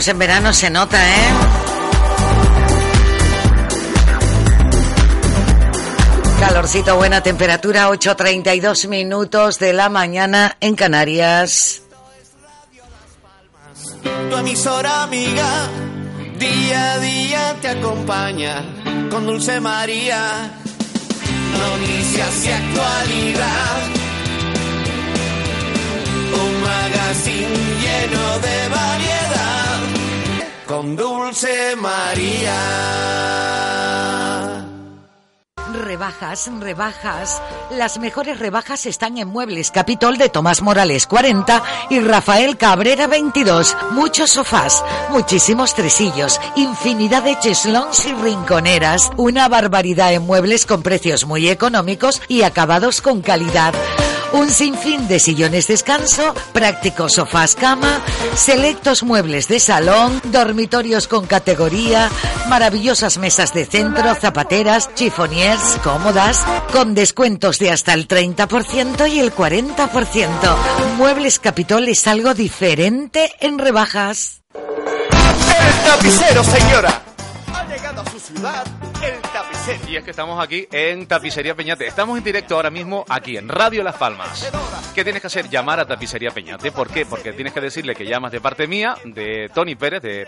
Estamos en verano, se nota, ¿eh? Calorcito, buena temperatura, 8.32 minutos de la mañana en Canarias. Tu emisora amiga, día a día te acompaña con Dulce María. Noticias y actualidad. Un magazine lleno de variedad con Dulce María. Rebajas, rebajas. Las mejores rebajas están en Muebles Capitol de Tomás Morales 40 y Rafael Cabrera 22. Muchos sofás, muchísimos tresillos, infinidad de cheslons y rinconeras. Una barbaridad en muebles con precios muy económicos y acabados con calidad. Un sinfín de sillones descanso, prácticos sofás cama, selectos muebles de salón, dormitorios con categoría, maravillosas mesas de centro, zapateras, chifoniers, cómodas, con descuentos de hasta el 30% y el 40%. Muebles Capitol es algo diferente en rebajas. El tapicero, señora. Y es que estamos aquí en Tapicería Peñate. Estamos en directo ahora mismo aquí en Radio Las Palmas. ¿Qué tienes que hacer? Llamar a Tapicería Peñate. ¿Por qué? Porque tienes que decirle que llamas de parte mía, de Tony Pérez, de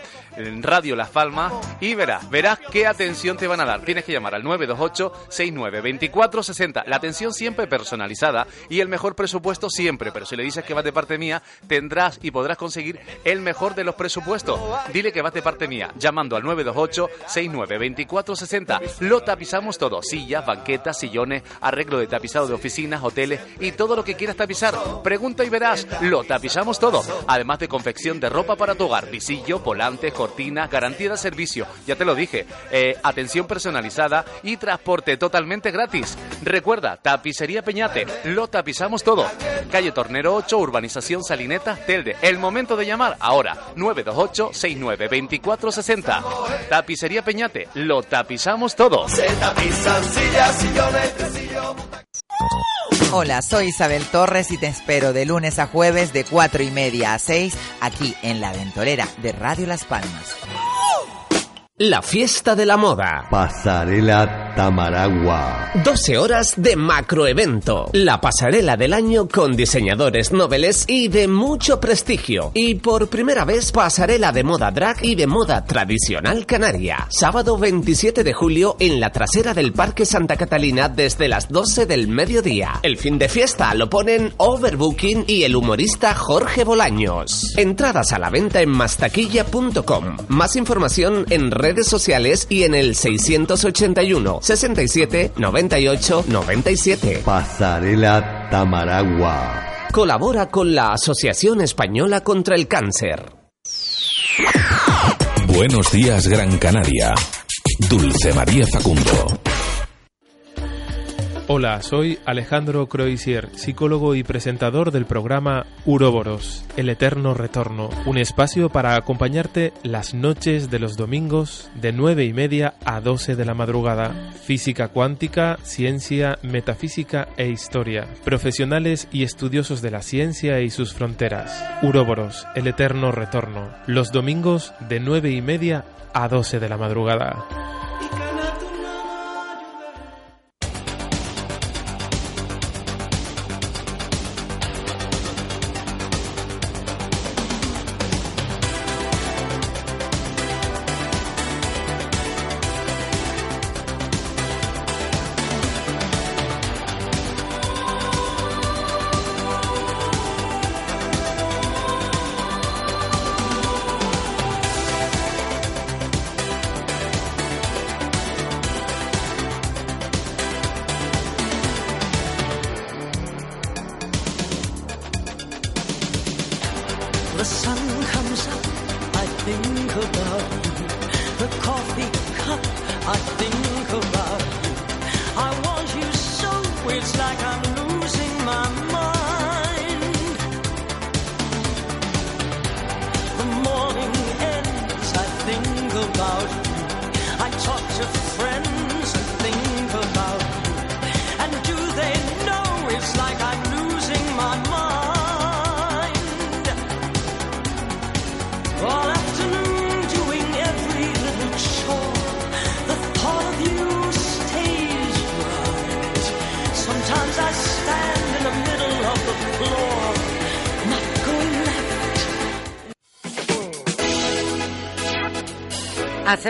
Radio Las Palmas, y verás, verás qué atención te van a dar. Tienes que llamar al 928-69-2460. La atención siempre personalizada y el mejor presupuesto siempre. Pero si le dices que vas de parte mía, tendrás y podrás conseguir el mejor de los presupuestos. Dile que vas de parte mía, llamando al 928-69-2460. Lo tapizamos todo, sillas, banquetas, sillones, arreglo de tapizado de oficinas, hoteles y todo lo que quieras tapizar. Pregunta y verás, lo tapizamos todo. Además de confección de ropa para tu hogar, visillo, volantes, cortinas, garantía de servicio. Ya te lo dije, eh, atención personalizada y transporte totalmente gratis. Recuerda, Tapicería Peñate, lo tapizamos todo. Calle Tornero 8, Urbanización Salineta, Telde. El momento de llamar ahora, 928-69-2460. Tapicería Peñate, lo tapizamos todo. Se tapizan sillas, sillones, Hola, soy Isabel Torres y te espero de lunes a jueves de 4 y media a 6 aquí en La Ventolera de Radio Las Palmas. La fiesta de la moda. Pasarela Tamaragua. 12 horas de macroevento. La pasarela del año con diseñadores noveles y de mucho prestigio. Y por primera vez pasarela de moda drag y de moda tradicional canaria. Sábado 27 de julio en la trasera del Parque Santa Catalina desde las 12 del mediodía. El fin de fiesta lo ponen Overbooking y el humorista Jorge Bolaños. Entradas a la venta en mastaquilla.com. Más información en redes sociales y en el 681 67 98 97. Pasarela Tamaragua. Colabora con la Asociación Española contra el Cáncer. Buenos días, Gran Canaria. Dulce María Facundo. Hola, soy Alejandro Croisier, psicólogo y presentador del programa Uroboros, El Eterno Retorno, un espacio para acompañarte las noches de los domingos de 9 y media a 12 de la madrugada. Física cuántica, ciencia, metafísica e historia. Profesionales y estudiosos de la ciencia y sus fronteras. Uroboros, El Eterno Retorno, los domingos de 9 y media a 12 de la madrugada.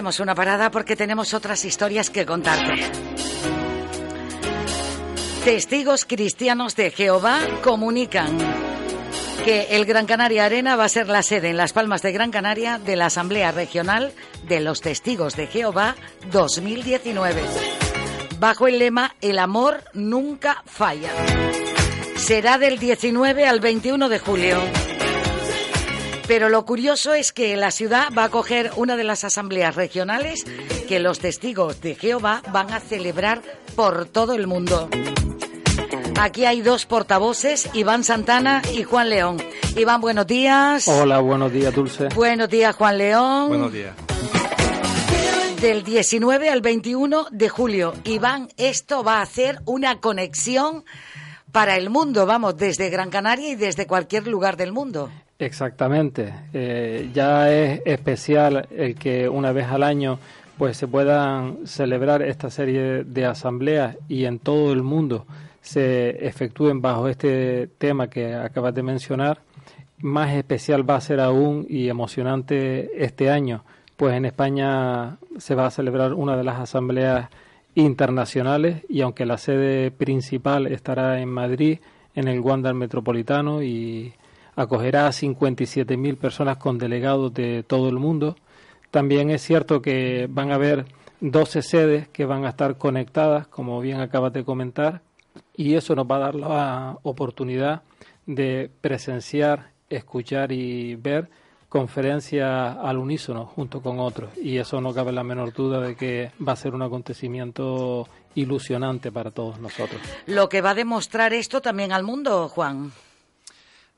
Una parada porque tenemos otras historias que contarte. Testigos cristianos de Jehová comunican que el Gran Canaria Arena va a ser la sede en Las Palmas de Gran Canaria de la Asamblea Regional de los Testigos de Jehová 2019, bajo el lema El amor nunca falla. Será del 19 al 21 de julio. Pero lo curioso es que la ciudad va a acoger una de las asambleas regionales que los testigos de Jehová van a celebrar por todo el mundo. Aquí hay dos portavoces, Iván Santana y Juan León. Iván, buenos días. Hola, buenos días, Dulce. Buenos días, Juan León. días. Del 19 al 21 de julio. Iván, esto va a hacer una conexión para el mundo, vamos, desde Gran Canaria y desde cualquier lugar del mundo. Exactamente. Eh, ya es especial el que una vez al año pues se puedan celebrar esta serie de asambleas y en todo el mundo se efectúen bajo este tema que acabas de mencionar. Más especial va a ser aún y emocionante este año, pues en España se va a celebrar una de las asambleas internacionales y aunque la sede principal estará en Madrid, en el Wanda Metropolitano y acogerá a 57.000 personas con delegados de todo el mundo. También es cierto que van a haber 12 sedes que van a estar conectadas, como bien acabas de comentar, y eso nos va a dar la oportunidad de presenciar, escuchar y ver conferencias al unísono junto con otros y eso no cabe la menor duda de que va a ser un acontecimiento ilusionante para todos nosotros. Lo que va a demostrar esto también al mundo, Juan.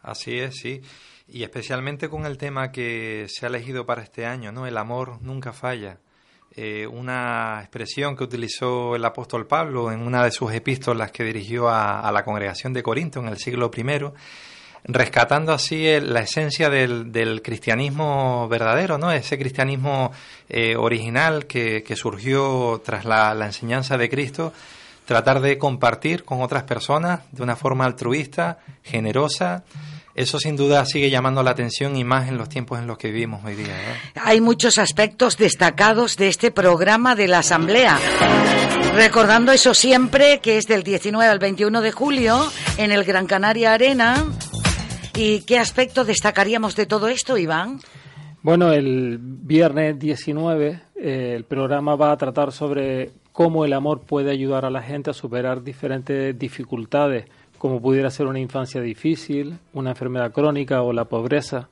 Así es, sí. Y especialmente con el tema que se ha elegido para este año, ¿no? El amor nunca falla. Eh, una expresión que utilizó el apóstol Pablo en una de sus epístolas que dirigió a, la congregación de Corinto en el siglo I rescatando así el- la esencia del, cristianismo verdadero, ¿no? Ese cristianismo eh, original que, surgió tras la enseñanza de Cristo, tratar de compartir con otras personas de una forma altruista, generosa. Eso sin duda sigue llamando la atención y más en los tiempos en los que vivimos hoy día. ¿verdad? Hay muchos aspectos destacados de este programa de la Asamblea. Recordando eso siempre, que es del 19 al 21 de julio en el Gran Canaria Arena. ¿Y qué aspecto destacaríamos de todo esto, Iván? Bueno, el viernes 19 eh, el programa va a tratar sobre cómo el amor puede ayudar a la gente a superar diferentes dificultades, como pudiera ser una infancia difícil, una enfermedad crónica o la pobreza.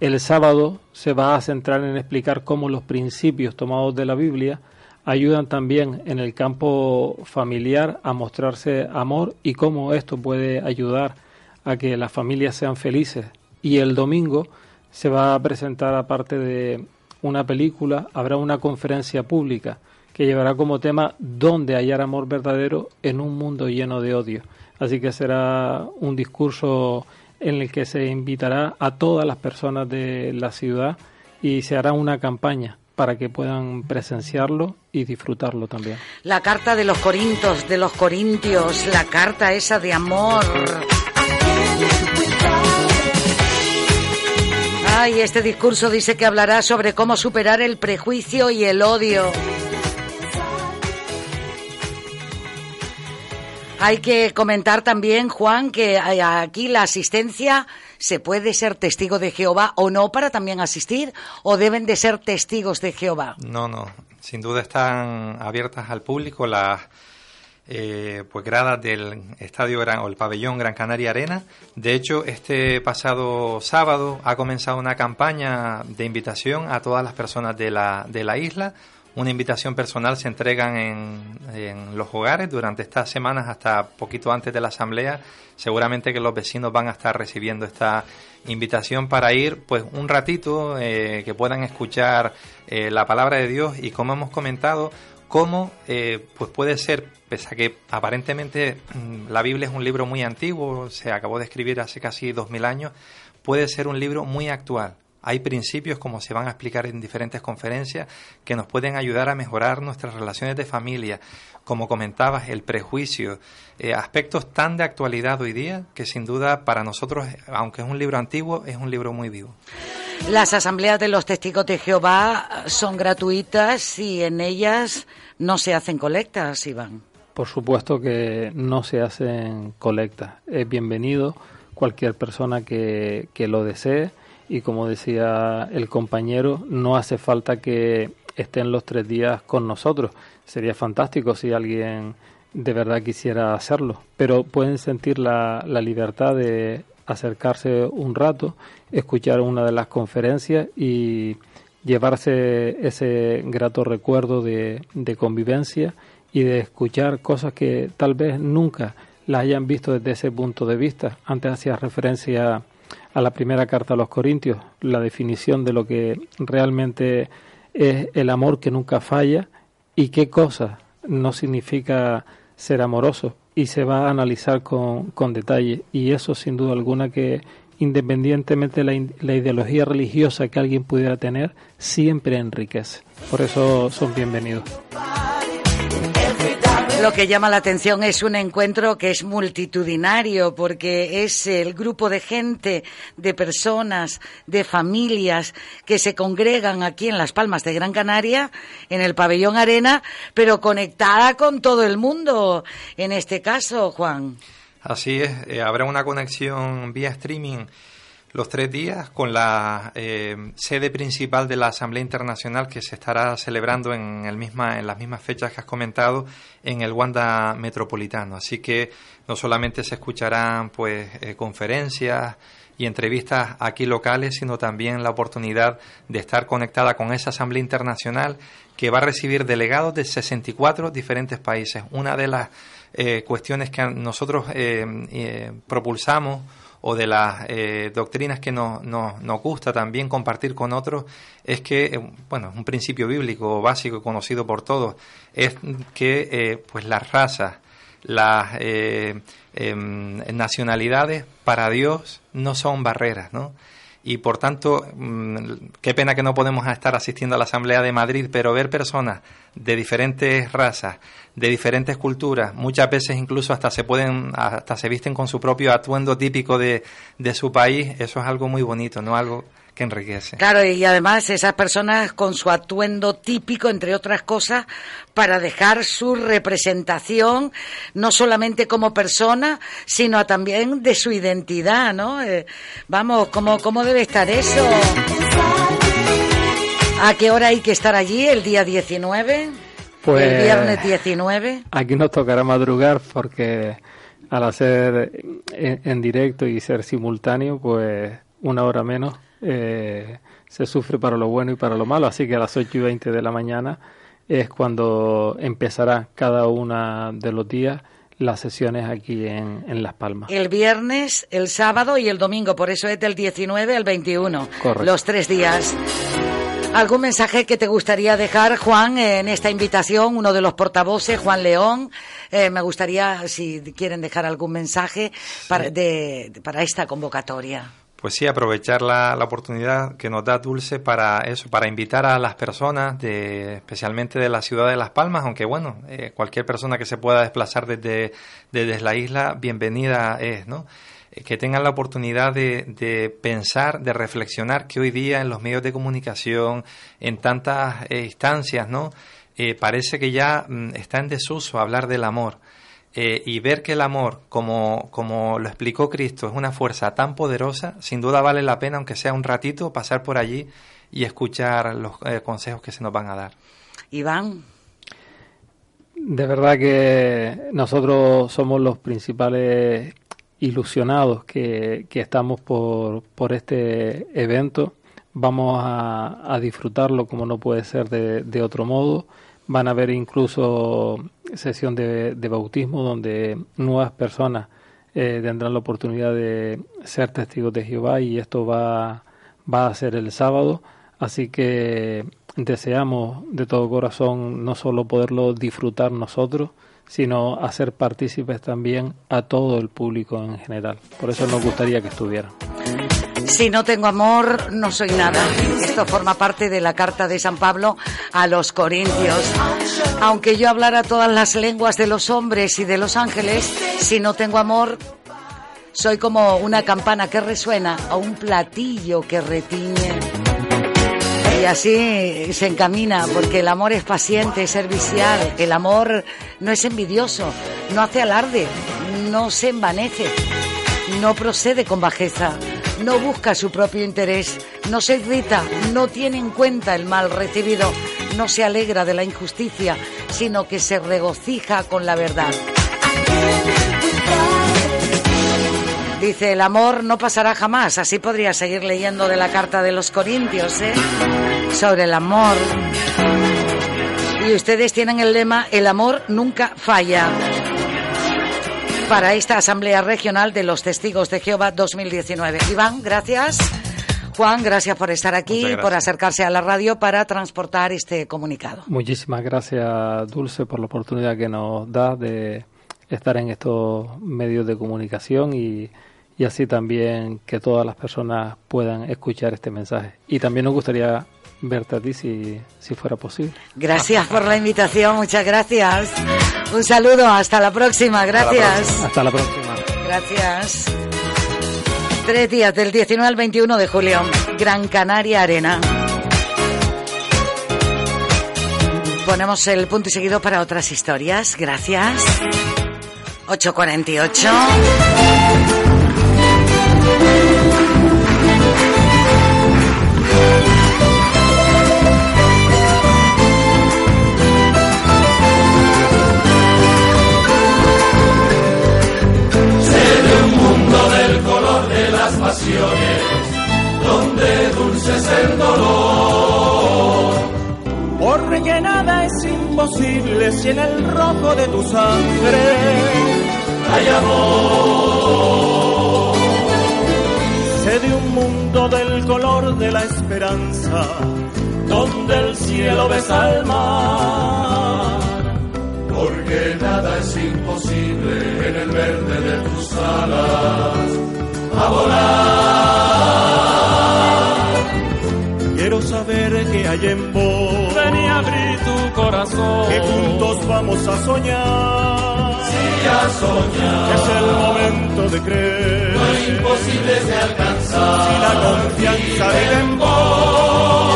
El sábado se va a centrar en explicar cómo los principios tomados de la Biblia ayudan también en el campo familiar a mostrarse amor y cómo esto puede ayudar a que las familias sean felices. Y el domingo se va a presentar, aparte de una película, habrá una conferencia pública que llevará como tema ¿Dónde hallar amor verdadero en un mundo lleno de odio? Así que será un discurso en el que se invitará a todas las personas de la ciudad y se hará una campaña para que puedan presenciarlo y disfrutarlo también. La carta de los Corintos, de los Corintios, la carta esa de amor. Ay, este discurso dice que hablará sobre cómo superar el prejuicio y el odio. Hay que comentar también, Juan, que hay- aquí la asistencia se puede ser testigo de Jehová o no para también asistir, o deben de ser testigos de Jehová. No, no. Sin duda están abiertas al público las eh, pues gradas del estadio Gran, o el pabellón Gran Canaria Arena. De hecho, este pasado sábado ha comenzado una campaña de invitación a todas las personas de la, de la isla. Una invitación personal se entregan en, en los hogares durante estas semanas hasta poquito antes de la asamblea. Seguramente que los vecinos van a estar recibiendo esta invitación para ir pues un ratito eh, que puedan escuchar eh, la palabra de Dios y como hemos comentado cómo eh, pues puede ser pese a que aparentemente mm, la Biblia es un libro muy antiguo se acabó de escribir hace casi dos mil años puede ser un libro muy actual hay principios, como se van a explicar en diferentes conferencias, que nos pueden ayudar a mejorar nuestras relaciones de familia. Como comentabas, el prejuicio, eh, aspectos tan de actualidad hoy día que sin duda para nosotros, aunque es un libro antiguo, es un libro muy vivo. Las asambleas de los testigos de Jehová son gratuitas y en ellas no se hacen colectas, Iván. Por supuesto que no se hacen colectas. Es bienvenido cualquier persona que, que lo desee y como decía el compañero, no hace falta que estén los tres días con nosotros. Sería fantástico si alguien de verdad quisiera hacerlo, pero pueden sentir la, la libertad de acercarse un rato, escuchar una de las conferencias y llevarse ese grato recuerdo de, de convivencia y de escuchar cosas que tal vez nunca las hayan visto desde ese punto de vista. Antes hacía referencia a la primera carta a los Corintios, la definición de lo que realmente es el amor que nunca falla y qué cosa no significa ser amoroso y se va a analizar con, con detalle y eso sin duda alguna que independientemente de la, la ideología religiosa que alguien pudiera tener, siempre enriquece. Por eso son bienvenidos. Lo que llama la atención es un encuentro que es multitudinario porque es el grupo de gente, de personas, de familias que se congregan aquí en Las Palmas de Gran Canaria, en el pabellón Arena, pero conectada con todo el mundo. En este caso, Juan. Así es, eh, habrá una conexión vía streaming los tres días con la eh, sede principal de la Asamblea Internacional que se estará celebrando en, el misma, en las mismas fechas que has comentado en el Wanda Metropolitano. Así que no solamente se escucharán pues eh, conferencias y entrevistas aquí locales, sino también la oportunidad de estar conectada con esa Asamblea Internacional que va a recibir delegados de 64 diferentes países. Una de las eh, cuestiones que nosotros eh, eh, propulsamos o de las eh, doctrinas que nos, nos, nos, gusta también compartir con otros es que, eh, bueno, un principio bíblico básico y conocido por todos, es que eh, pues las razas, las em, nacionalidades para Dios no son barreras, ¿no? Y por tanto, mm, qué pena que no podemos estar asistiendo a la Asamblea de Madrid, pero ver personas de diferentes razas, de diferentes culturas, muchas veces incluso hasta se pueden, hasta se visten con su propio atuendo típico de, de su país, eso es algo muy bonito, no algo que enriquece. Claro, y además esas personas con su atuendo típico, entre otras cosas, para dejar su representación, no solamente como persona, sino también de su identidad, ¿no? Eh, vamos, ¿cómo, ¿cómo debe estar eso? ¿A qué hora hay que estar allí? ¿El día 19? Pues, ¿El viernes 19? Aquí nos tocará madrugar porque al hacer en, en directo y ser simultáneo, pues una hora menos eh, se sufre para lo bueno y para lo malo, así que a las 8 y 20 de la mañana es cuando empezará cada una de los días las sesiones aquí en, en, Las Palmas. El viernes, el sábado y el domingo, por eso es del 19 al 21, Correcto. los tres días. ¿Algún mensaje que te gustaría dejar, Juan, en esta invitación? Uno de los portavoces, Juan León. Eh, me gustaría, si quieren dejar algún mensaje para, de, para esta convocatoria. Pues sí, aprovechar la, la, oportunidad que nos da Dulce para eso, para invitar a las personas, de, especialmente de la ciudad de Las Palmas, aunque bueno, eh, cualquier persona que se pueda desplazar desde, desde la isla, bienvenida es, ¿no? Eh, que tengan la oportunidad de, de, pensar, de reflexionar que hoy día en los medios de comunicación, en tantas eh, instancias, ¿no? parece que ya mm, está en desuso hablar del amor. Eh, y ver que el amor, como, como lo explicó Cristo, es una fuerza tan poderosa, sin duda vale la pena, aunque sea un ratito, pasar por allí y escuchar los eh, consejos que se nos van a dar. Iván. De verdad que nosotros somos los principales ilusionados que, que estamos por, por este evento. Vamos a, a disfrutarlo como no puede ser de, de otro modo van a haber incluso sesión de, bautismo donde nuevas personas eh, tendrán la oportunidad de ser testigos de Jehová y esto va, va a ser el sábado. Así que deseamos de todo corazón no solo poderlo disfrutar nosotros, sino hacer partícipes también a todo el público en general. Por eso nos gustaría que estuvieran. Si no tengo amor, no soy nada. Esto forma parte de la carta de San Pablo a los Corintios. Aunque yo hablara todas las lenguas de los hombres y de los ángeles, si no tengo amor, soy como una campana que resuena o un platillo que retiñe. Y así se encamina, porque el amor es paciente, es servicial. El amor no es envidioso, no hace alarde, no se envanece, no procede con bajeza no busca su propio interés, no se irrita, no tiene en cuenta el mal recibido, no se alegra de la injusticia, sino que se regocija con la verdad. Dice, el amor no pasará jamás. Así podría seguir leyendo de la carta de los Corintios, ¿eh? Sobre el amor. Y ustedes tienen el lema, el amor nunca falla para esta Asamblea Regional de los Testigos de Jehová 2019. Iván, gracias. Juan, gracias por estar aquí y por acercarse a la radio para transportar este comunicado. Muchísimas gracias, Dulce, por la oportunidad que nos da de estar en estos medios de comunicación y, y así también que todas las personas puedan escuchar este mensaje. Y también nos gustaría verte a ti si, si fuera posible. Gracias por la invitación, muchas gracias. Un saludo, hasta la próxima, gracias. Hasta la próxima. Gracias. Tres días, del 19 al 21 de julio, Gran Canaria Arena. Ponemos el punto y seguido para otras historias, gracias. 848. donde dulce es el dolor. Porque nada es imposible si en el rojo de tu sangre hay amor. Sé de un mundo del color de la esperanza, donde el cielo besa al mar. Porque nada es imposible en el verde de tus alas a volar. Quiero saber que hay en vos. Ven y abrí tu corazón. Que juntos vamos a soñar. Sí, a soñar. Es el momento de creer. No hay imposibles de alcanzar. Si la confianza vive en vos.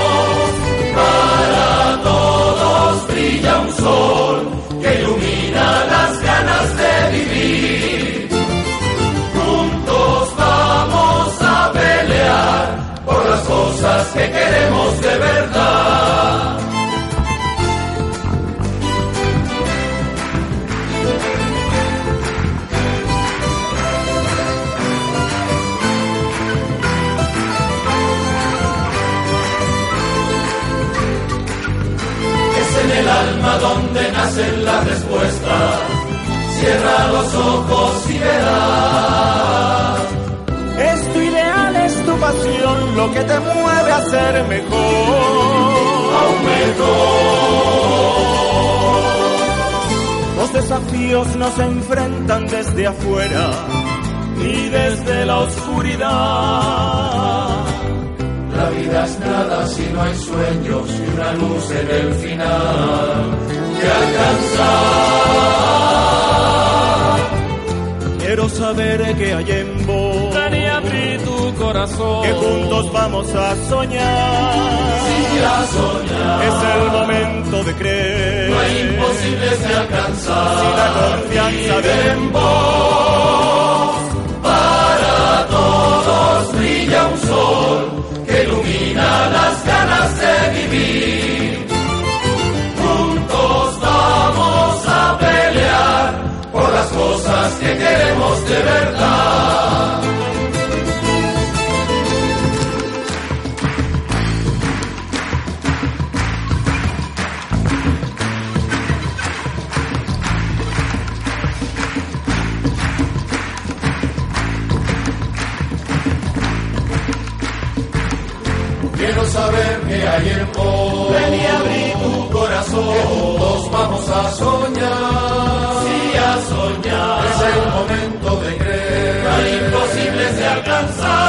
Para todos brilla un sol que ilumina las ganas de vivir. Cosas que queremos de verdad. Es en el alma donde nacen las respuestas. Cierra los ojos y verás. Lo que te mueve a ser mejor. Aún mejor. Los desafíos nos enfrentan desde afuera y desde la oscuridad. La vida es nada si no hay sueños y una luz en el final de alcanzar. Quiero saber que hay en vos. Corazón. Que juntos vamos a soñar. Sí, a soñar. Es el momento de creer. No hay imposibles de alcanzar. Si la confianza vive en vos. Para todos brilla un sol que ilumina las ganas de vivir. Juntos vamos a pelear por las cosas que queremos de verdad. Ven y abrí tu corazón. Que vamos a soñar. Sí, a soñar. Es el momento de creer. Hay imposibles de alcanzar.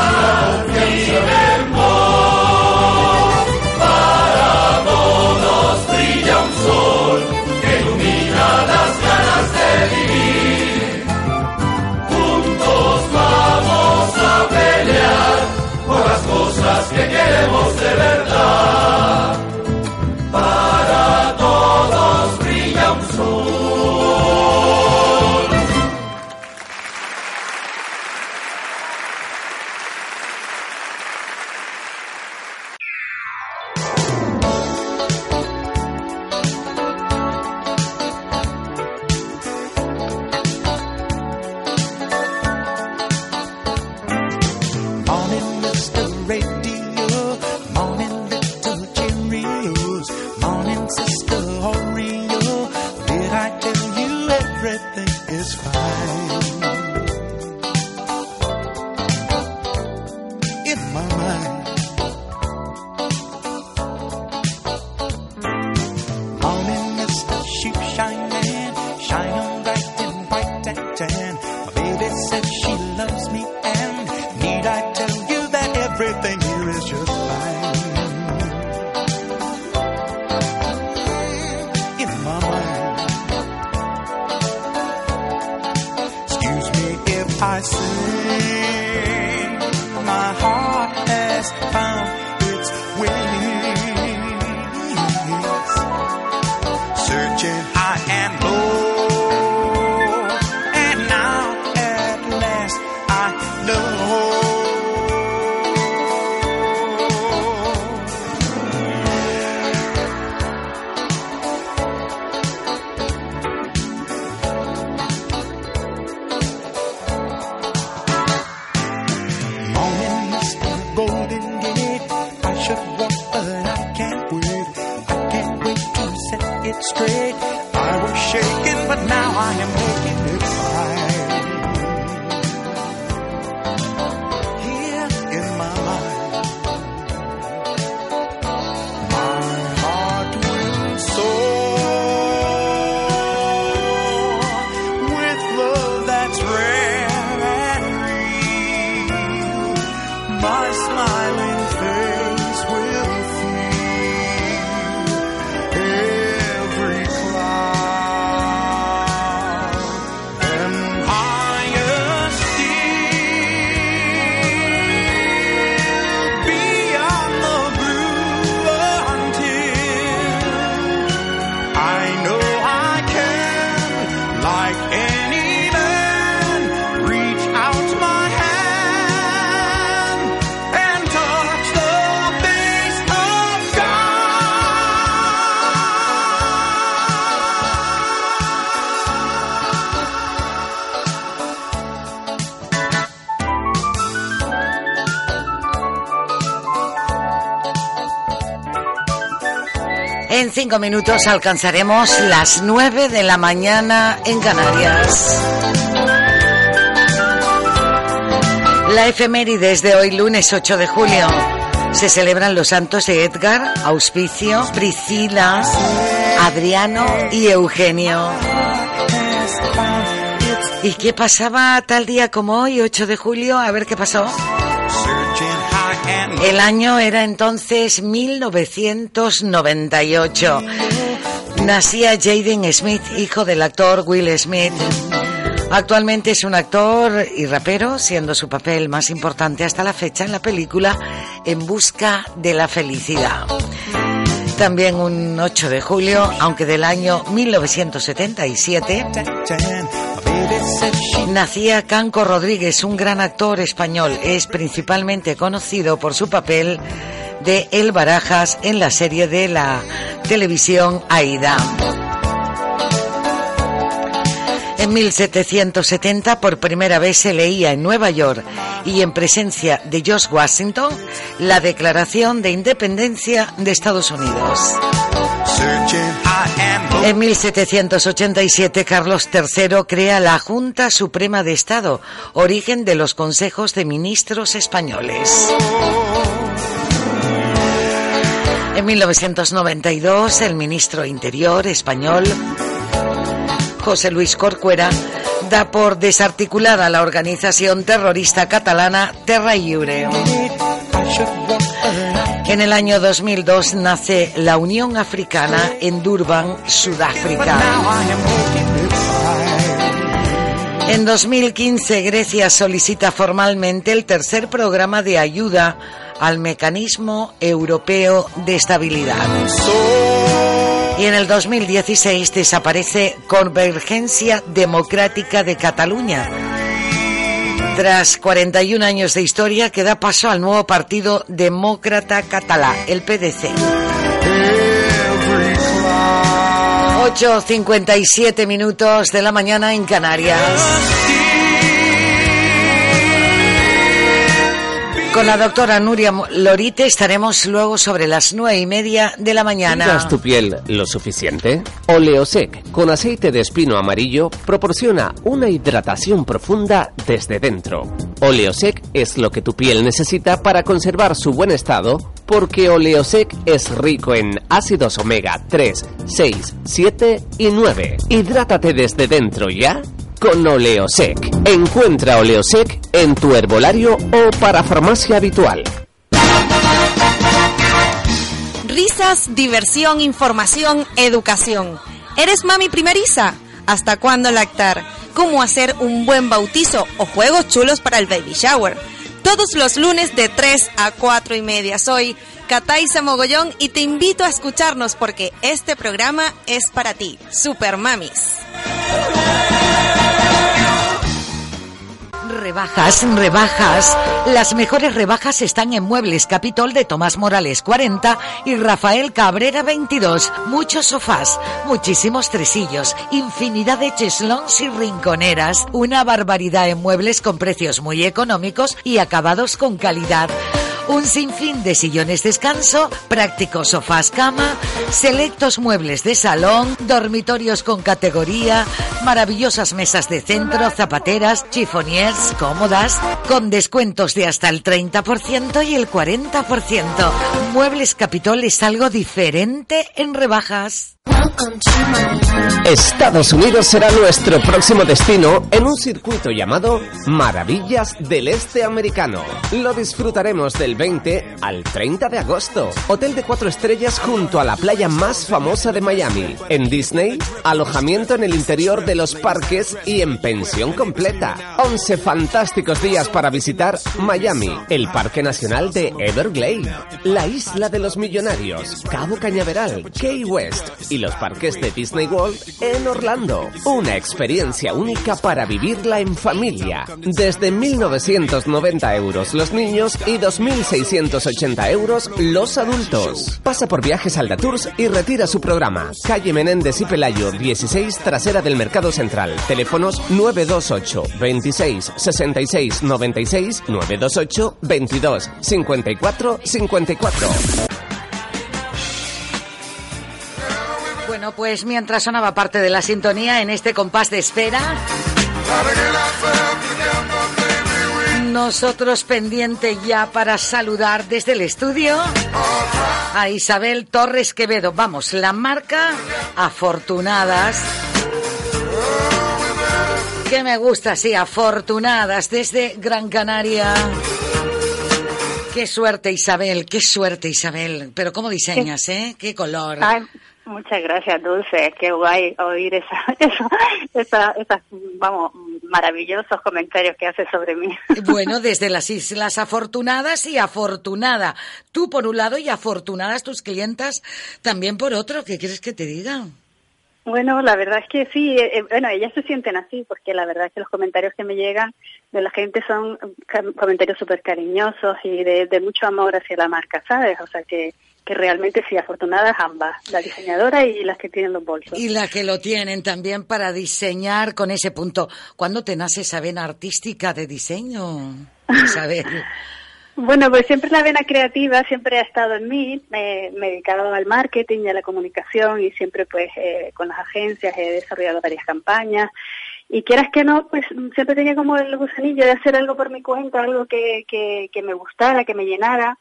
Cinco minutos alcanzaremos las nueve de la mañana en Canarias. La efemérides de hoy, lunes 8 de julio. Se celebran los santos de Edgar, Auspicio, Priscila, Adriano y Eugenio. ¿Y qué pasaba tal día como hoy, 8 de julio? A ver qué pasó. El año era entonces 1998. Nacía Jaden Smith, hijo del actor Will Smith. Actualmente es un actor y rapero, siendo su papel más importante hasta la fecha en la película En Busca de la Felicidad. También un 8 de julio, aunque del año 1977, nacía Canco Rodríguez, un gran actor español. Es principalmente conocido por su papel de El Barajas en la serie de la televisión Aida. En 1770 por primera vez se leía en Nueva York y en presencia de George Washington la Declaración de Independencia de Estados Unidos. En 1787 Carlos III crea la Junta Suprema de Estado, origen de los consejos de ministros españoles. En 1992 el ministro Interior español José Luis Corcuera da por desarticulada la organización terrorista catalana Terra Iure. En el año 2002 nace la Unión Africana en Durban, Sudáfrica. En 2015 Grecia solicita formalmente el tercer programa de ayuda al mecanismo europeo de estabilidad. Y en el 2016 desaparece Convergencia Democrática de Cataluña. Tras 41 años de historia que da paso al nuevo partido demócrata catalá, el PDC. 8.57 minutos de la mañana en Canarias. Con la doctora Nuria Lorite estaremos luego sobre las nueve y media de la mañana. ¿Cuidas tu piel lo suficiente? Oleosec con aceite de espino amarillo proporciona una hidratación profunda desde dentro. Oleosec es lo que tu piel necesita para conservar su buen estado porque Oleosec es rico en ácidos omega 3, 6, 7 y 9. Hidrátate desde dentro ya con Oleosec. Encuentra Oleosec en tu herbolario o para farmacia habitual. Risas, diversión, información, educación. ¿Eres mami primeriza? ¿Hasta cuándo lactar? ¿Cómo hacer un buen bautizo o juegos chulos para el baby shower? Todos los lunes de 3 a 4 y media. Soy Cataiza Mogollón y te invito a escucharnos porque este programa es para ti, Super Mamis. Rebajas, rebajas. Las mejores rebajas están en Muebles Capitol de Tomás Morales 40 y Rafael Cabrera 22. Muchos sofás, muchísimos tresillos, infinidad de cheslons y rinconeras. Una barbaridad en muebles con precios muy económicos y acabados con calidad. Un sinfín de sillones descanso, prácticos sofás cama, selectos muebles de salón, dormitorios con categoría, maravillosas mesas de centro, zapateras, chifoniers, cómodas, con descuentos de hasta el 30% y el 40%. Muebles Capitol es algo diferente en rebajas. Estados Unidos será nuestro próximo destino en un circuito llamado Maravillas del Este Americano. Lo disfrutaremos del 20 al 30 de agosto. Hotel de cuatro estrellas junto a la playa más famosa de Miami. En Disney, alojamiento en el interior de los parques y en pensión completa. 11 fantásticos días para visitar Miami, el Parque Nacional de Everglade, la Isla de los Millonarios, Cabo Cañaveral, Key West y los parques de Disney World en Orlando. Una experiencia única para vivirla en familia. Desde 1.990 euros los niños y 2.680 euros los adultos. Pasa por Viajes Alda Tours y retira su programa. Calle Menéndez y Pelayo, 16, trasera del Mercado Central. Teléfonos 928 26 66 96 928 22 54 54. Bueno, pues mientras sonaba parte de la sintonía en este compás de espera, nosotros pendiente ya para saludar desde el estudio a Isabel Torres Quevedo. Vamos, la marca Afortunadas. Que me gusta, sí, Afortunadas desde Gran Canaria. Qué suerte, Isabel, qué suerte, Isabel. Pero ¿cómo diseñas, eh? Qué color. Muchas gracias, Dulce. Qué guay oír esa, esa, esa, esas, vamos, maravillosos comentarios que haces sobre mí. Bueno, desde las Islas Afortunadas y Afortunada. Tú por un lado y afortunadas tus clientas también por otro. ¿Qué quieres que te diga? Bueno, la verdad es que sí, eh, eh, bueno, ellas se sienten así, porque la verdad es que los comentarios que me llegan de la gente son ca- comentarios súper cariñosos y de, de mucho amor hacia la marca, ¿sabes? O sea que, que realmente sí, afortunadas ambas, la diseñadora y las que tienen los bolsos. Y la que lo tienen también para diseñar con ese punto. ¿Cuándo te nace esa vena artística de diseño, Isabel? Bueno, pues siempre la vena creativa siempre ha estado en mí. Me, me he dedicado al marketing y a la comunicación y siempre pues eh, con las agencias he desarrollado varias campañas. Y quieras que no, pues siempre tenía como el gusanillo de hacer algo por mi cuenta, algo que, que, que me gustara, que me llenara.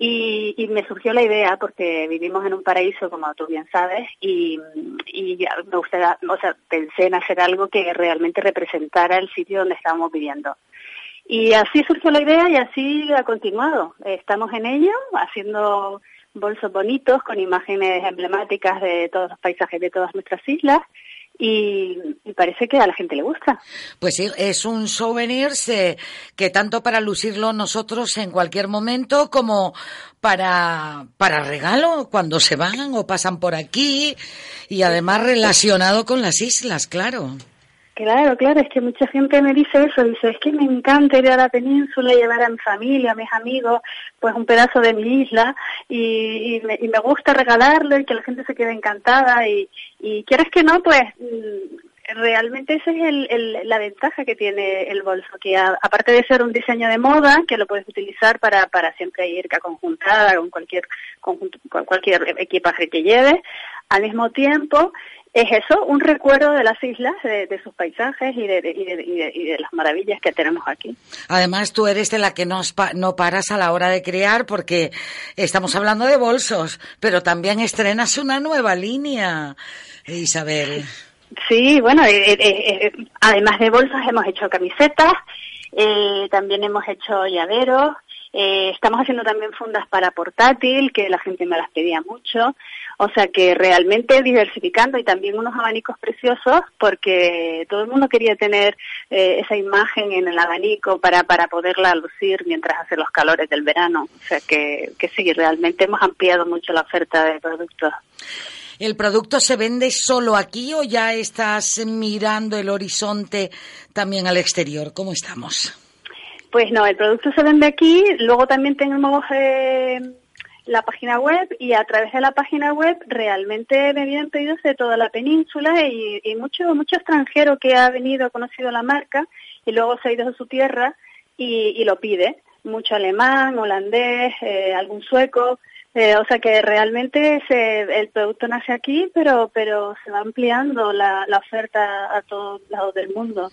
Y, me surgió la idea porque vivimos en un paraíso, como tú bien sabes, y, me gustaría, o sea, pensé en hacer algo que realmente representara el sitio donde estábamos viviendo. Y así surgió la idea y así ha continuado. Estamos en ello, haciendo bolsos bonitos con imágenes emblemáticas de todos los paisajes de todas nuestras islas y, y parece que a la gente le gusta. Pues sí, es un souvenir eh, que tanto para lucirlo nosotros en cualquier momento como para, para regalo cuando se van o pasan por aquí y además relacionado con las islas, claro. Claro, claro, es que mucha gente me dice eso, dice, es que me encanta ir a la península y llevar a mi familia, a mis amigos, pues un pedazo de mi isla y, me, gusta regalarlo y que la gente se quede encantada y, y quieres que no, pues mm, realmente esa es el, la ventaja que tiene el bolso, que aparte de ser un diseño de moda, que lo puedes utilizar para, para siempre ir conjuntada con cualquier, con cualquier equipaje que lleves, al mismo tiempo es eso, un recuerdo de las islas, de, de sus paisajes y de, de- y, de, y las maravillas que tenemos aquí. Además, tú eres de la que no, no paras a la hora de crear porque estamos hablando de bolsos, pero también estrenas una nueva línea, Isabel. Sí, bueno, eh, eh, eh, además de bolsas hemos hecho camisetas, eh, también hemos hecho llaveros, eh, estamos haciendo también fundas para portátil, que la gente me las pedía mucho, o sea que realmente diversificando y también unos abanicos preciosos, porque todo el mundo quería tener eh, esa imagen en el abanico para, para poderla lucir mientras hace los calores del verano, o sea que, que sí, realmente hemos ampliado mucho la oferta de productos. ¿El producto se vende solo aquí o ya estás mirando el horizonte también al exterior? ¿Cómo estamos? Pues no, el producto se vende aquí, luego también tenemos eh, la página web y a través de la página web realmente me vienen pedidos de toda la península y, y mucho, mucho extranjero que ha venido, ha conocido la marca y luego se ha ido a su tierra y, lo pide. mucho alemán, holandés, eh, algún sueco. Eh, o sea que realmente se, el producto nace aquí, pero pero se va ampliando la oferta a todos lados del mundo.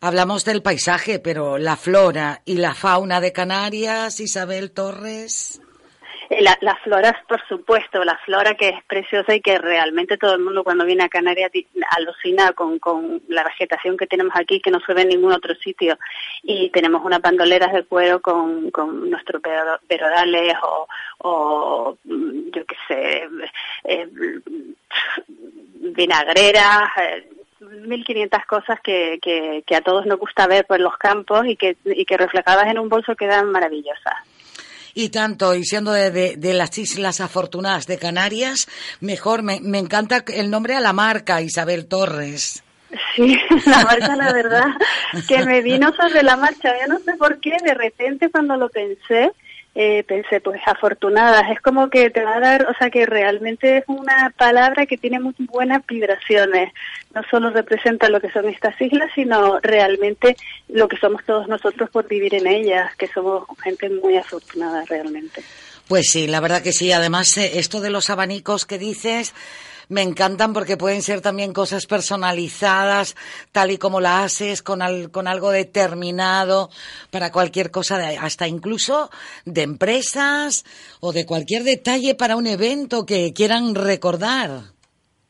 Hablamos del paisaje, pero la flora y la fauna de Canarias, Isabel Torres. Eh, La, las floras, por supuesto, la flora que es preciosa y que realmente todo el mundo cuando viene a Canarias alucina con, con la vegetación que tenemos aquí, que no se ve en ningún otro sitio. Y tenemos unas bandoleras de cuero con, con nuestros pero- verodales o, o, mm, yo qué sé, eh, vinagreras, eh, 1500 cosas que, que, que a todos nos gusta ver por los campos y que, y que reflejadas en un bolso quedan maravillosas. Y tanto, y siendo de, de- de las Islas Afortunadas de Canarias, mejor, me, me encanta el nombre a la marca, Isabel Torres. Sí, la marcha, la verdad, que me vino sobre la marcha. Yo no sé por qué, de repente cuando lo pensé, eh, pensé, pues afortunadas. Es como que te va a dar, o sea, que realmente es una palabra que tiene muy buenas vibraciones. No solo representa lo que son estas islas, sino realmente lo que somos todos nosotros por vivir en ellas, que somos gente muy afortunada realmente. Pues sí, la verdad que sí. Además, eh, esto de los abanicos que dices, me encantan porque pueden ser también cosas personalizadas, tal y como la haces, con, al- con algo determinado, para cualquier cosa, de- hasta incluso de empresas o de cualquier detalle para un evento que quieran recordar.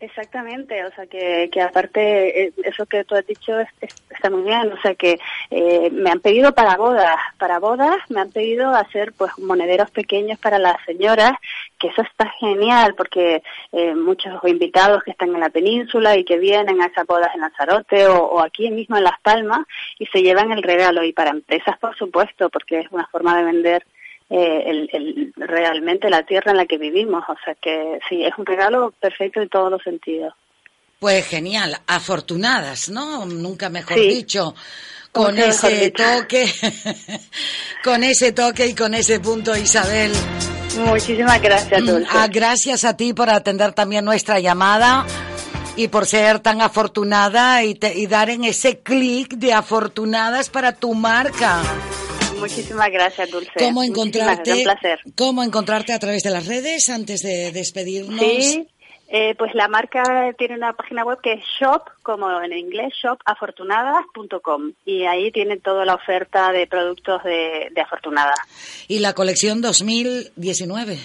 Exactamente, o sea que, que aparte eh, eso que tú has dicho es- es- está muy bien, o sea que eh, me han pedido para bodas, para bodas me han pedido hacer pues monederos pequeños para las señoras, que eso está genial porque eh, muchos invitados que están en la península y que vienen a esas bodas en Lanzarote o, o aquí mismo en Las Palmas y se llevan el regalo y para empresas por supuesto porque es una forma de vender eh, el, el- realmente la tierra en la que vivimos. O sea que sí, es un regalo perfecto en todos los sentidos. Pues genial, afortunadas, ¿no? Nunca mejor Sí. dicho. Con ese toque, con ese toque y con ese punto, Isabel. Muchísimas gracias, Mm, Dulce. ah, gracias a ti por atender también nuestra llamada y por ser tan afortunada y, te- y dar en ese clic de afortunadas para tu marca. Muchísimas gracias, Dulce. ¿Cómo encontrarte? Un placer. ¿Cómo encontrarte a través de las redes antes de despedirnos? Sí, eh, pues la marca tiene una página web que es shop, como en inglés, shopafortunadas.com. Y ahí tiene toda la oferta de productos de, de Afortunadas. Y la colección 2019.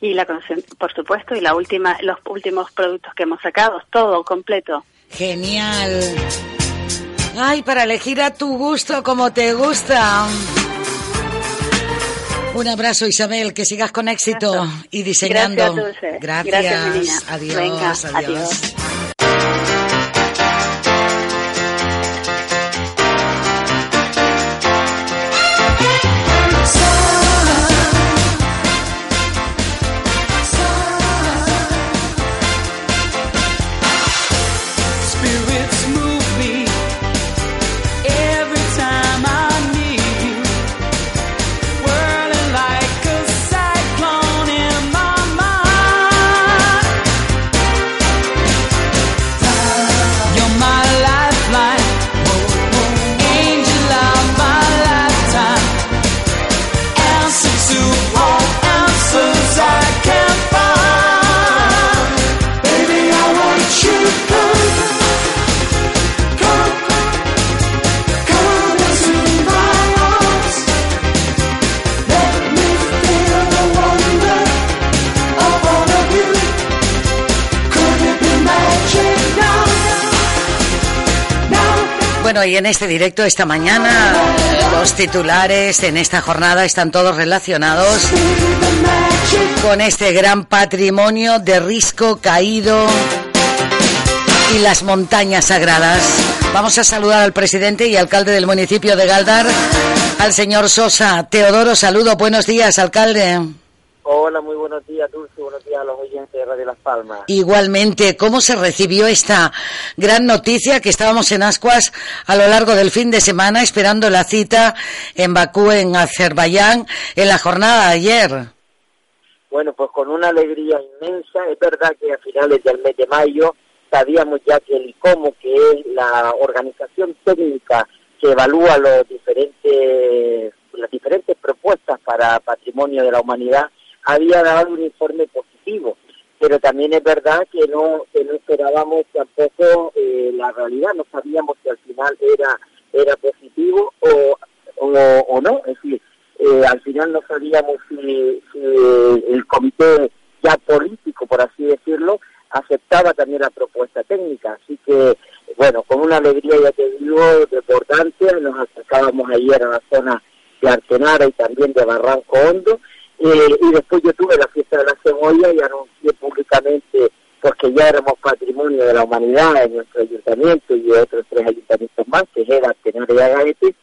Y la colección, por supuesto, y la última, los últimos productos que hemos sacado, todo completo. Genial. Ay, para elegir a tu gusto como te gusta. Un abrazo, Isabel, que sigas con éxito y diseñando. Gracias, Dulce. Gracias. Gracias, mi niña. Adiós, Venga, adiós. adiós. Bueno, y en este directo esta mañana, los titulares en esta jornada están todos relacionados con este gran patrimonio de risco caído y las montañas sagradas. Vamos a saludar al presidente y alcalde del municipio de Galdar, al señor Sosa. Teodoro, saludo. Buenos días, alcalde. Hola, muy buenos días, Dulce. Buenos días a los oyentes de Radio Las Palmas. Igualmente, ¿cómo se recibió esta gran noticia que estábamos en Ascuas a lo largo del fin de semana esperando la cita en Bakú, en Azerbaiyán, en la jornada de ayer? Bueno, pues con una alegría inmensa. Es verdad que a finales del mes de mayo sabíamos ya que el ICOMO, que es la organización técnica que evalúa los diferentes las diferentes propuestas para patrimonio de la humanidad, había dado un informe positivo. Pero también es verdad que no, que no esperábamos tampoco eh, la realidad, no sabíamos si al final era, era positivo o, o, no. Es decir, eh, al final no sabíamos si, el comité ya político, por así decirlo, aceptaba también la propuesta técnica. Así que, bueno, con una alegría, ya te digo, desbordante, nos acercábamos ayer a la zona de Artenara y también de Barranco Hondo, eh, y después yo tuve la fiesta de la cebolla y anuncié públicamente porque ya éramos patrimonio de la humanidad en nuestro ayuntamiento y otros tres ayuntamientos más, que era Artenara y Agaete,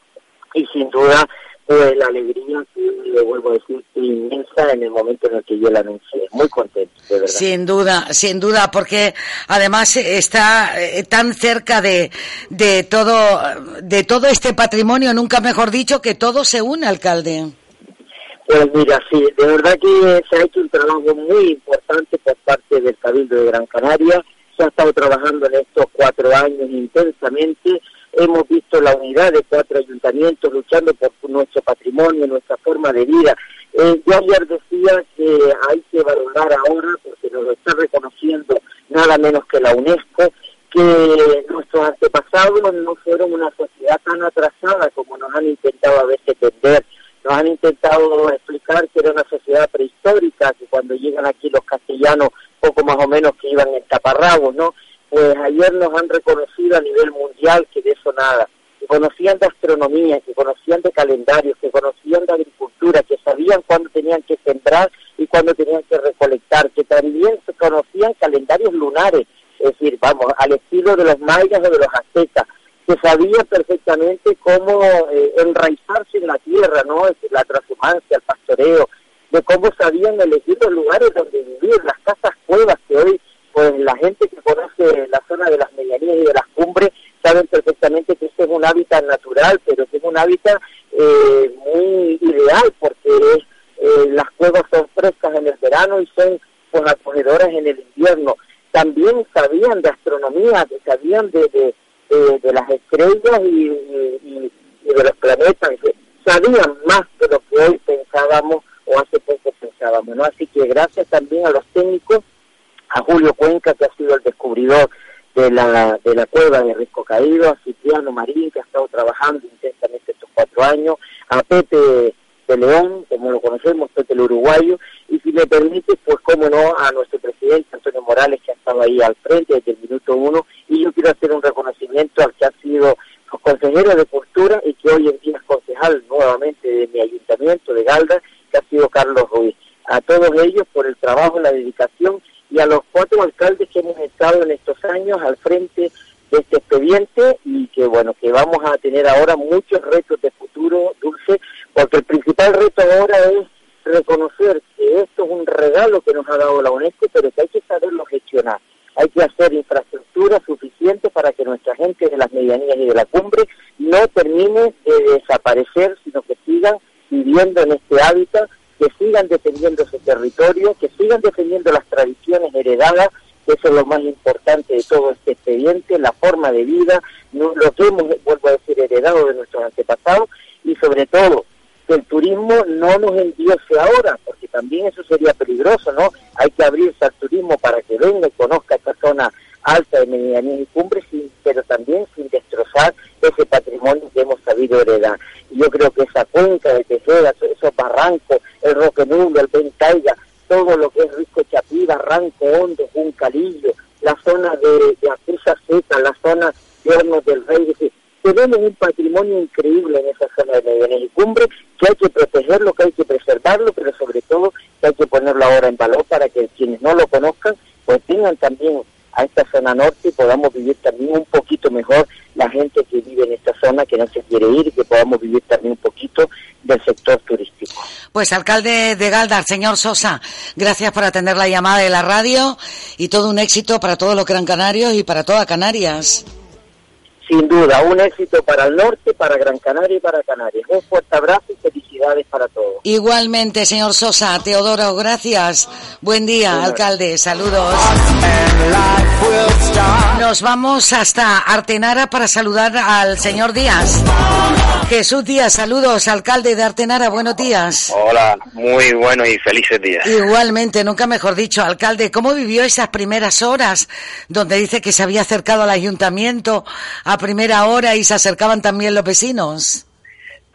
y sin duda pues la alegría le vuelvo a decir inmensa en el momento en el que yo la anuncié. Muy contento, de verdad. Sin duda, sin duda, porque además está eh, tan cerca de, de todo, de todo este patrimonio, nunca mejor dicho, que todo se une, alcalde. Pues mira, sí, de verdad que se ha hecho un trabajo muy importante por parte del Cabildo de Gran Canaria. Se ha estado trabajando en estos cuatro años intensamente hemos visto la unidad de cuatro ayuntamientos luchando por nuestro patrimonio, nuestra forma de vida. Eh, yo decía que hay que valorar ahora, porque nos lo está reconociendo nada menos que la UNESCO, que nuestros antepasados no fueron una sociedad tan atrasada como nos han intentado a veces vender. Nos han intentado explicar que era una sociedad prehistórica, que cuando llegan aquí los castellanos, poco más o menos que iban en taparrabos, ¿no? pues ayer nos han reconocido a nivel mundial que de eso nada, que conocían de astronomía, que conocían de calendarios, que conocían de agricultura, que sabían cuándo tenían que sembrar y cuándo tenían que recolectar, que también conocían calendarios lunares, es decir, vamos, al estilo de los mayas o de los aztecas, que sabían perfectamente cómo eh, enraizarse en la tierra, ¿no? La transhumancia, el pastoreo, de cómo sabían elegir los lugares donde vivir, las casas cuevas que hoy pues la gente que conoce la zona de las medianías y de las cumbres saben perfectamente que este es un hábitat natural, pero que es un hábitat eh, muy ideal porque eh, las cuevas son frescas en el verano y son pues acogedoras en el invierno. También sabían de astronomía, sabían de, de, las estrellas y, de los planetas, sabían más de lo que hoy pensábamos o hace poco pensábamos, ¿no? Así que gracias también a los técnicos a Julio Cuenca, que ha sido el descubridor de la, de la cueva de Risco Caído, a Cipriano Marín, que ha estado trabajando intensamente estos cuatro años, a Pepe de León, como lo conocemos, Pepe el uruguayo, y si me permite, pues cómo no, a nuestro presidente Antonio Morales, que ha estado ahí al frente desde el minuto uno, y yo quiero hacer un al que ha sido consejero de Cultura y que hoy en día es concejal nuevamente de mi ayuntamiento de Galda, que ha sido Carlos Ruiz. A todos ellos por el trabajo, la dedicación y a los cuatro alcaldes que hemos estado en estos años al frente de este expediente y que bueno que vamos a tener ahora muchos retos de futuro dulce porque el principal reto ahora es reconocer que esto es un regalo que nos ha dado la UNESCO pero que hay que saberlo gestionar hay que hacer infraestructura suficiente para que nuestra gente de las medianías y de la cumbre no termine de desaparecer sino que sigan viviendo en este hábitat que sigan defendiendo su territorio, que sigan defendiendo las tradiciones heredadas, que eso es lo más importante de todo este expediente, la forma de vida, lo que hemos, vuelvo a decir, heredado de nuestros antepasados y sobre todo que el turismo no nos endiose ahora, porque también eso sería peligroso, ¿no? Hay que abrirse al turismo para que venga y conozca esta zona alta de medianía y cumbre, pero también sin destrozar ese patrimonio que hemos sabido heredar. Yo creo que esa cuenca de Tejeda, esos barrancos, el Roque Nulo, el Ventaiga, todo lo que es Risco Chapí, Barranco Hondo, Juncalillo, la zona de, de Seca, la zona de Hornos del Rey, tenemos un patrimonio increíble en esa zona de medianía y cumbre que hay que protegerlo, que hay que preservarlo, pero sobre todo que hay que ponerlo ahora en valor para que quienes no lo conozcan pues tengan también a esta zona norte y podamos vivir también un poquito mejor la gente que vive en esta zona, que no se quiere ir y que podamos vivir también un poquito del sector turístico. Pues alcalde de Galdar, señor Sosa, gracias por atender la llamada de la radio y todo un éxito para todos los Gran Canarios y para toda Canarias. Sin duda, un éxito para el norte, para Gran Canaria y para Canarias. Un fuerte abrazo y felicidades para todos. Igualmente, señor Sosa, Teodoro, gracias. Buen día, alcalde, saludos. Nos vamos hasta Artenara para saludar al señor Díaz. Jesús Díaz, saludos, alcalde de Artenara, buenos días. Hola, muy buenos y felices días. Igualmente, nunca mejor dicho, alcalde, ¿cómo vivió esas primeras horas donde dice que se había acercado al ayuntamiento a primera hora y se acercaban también los vecinos?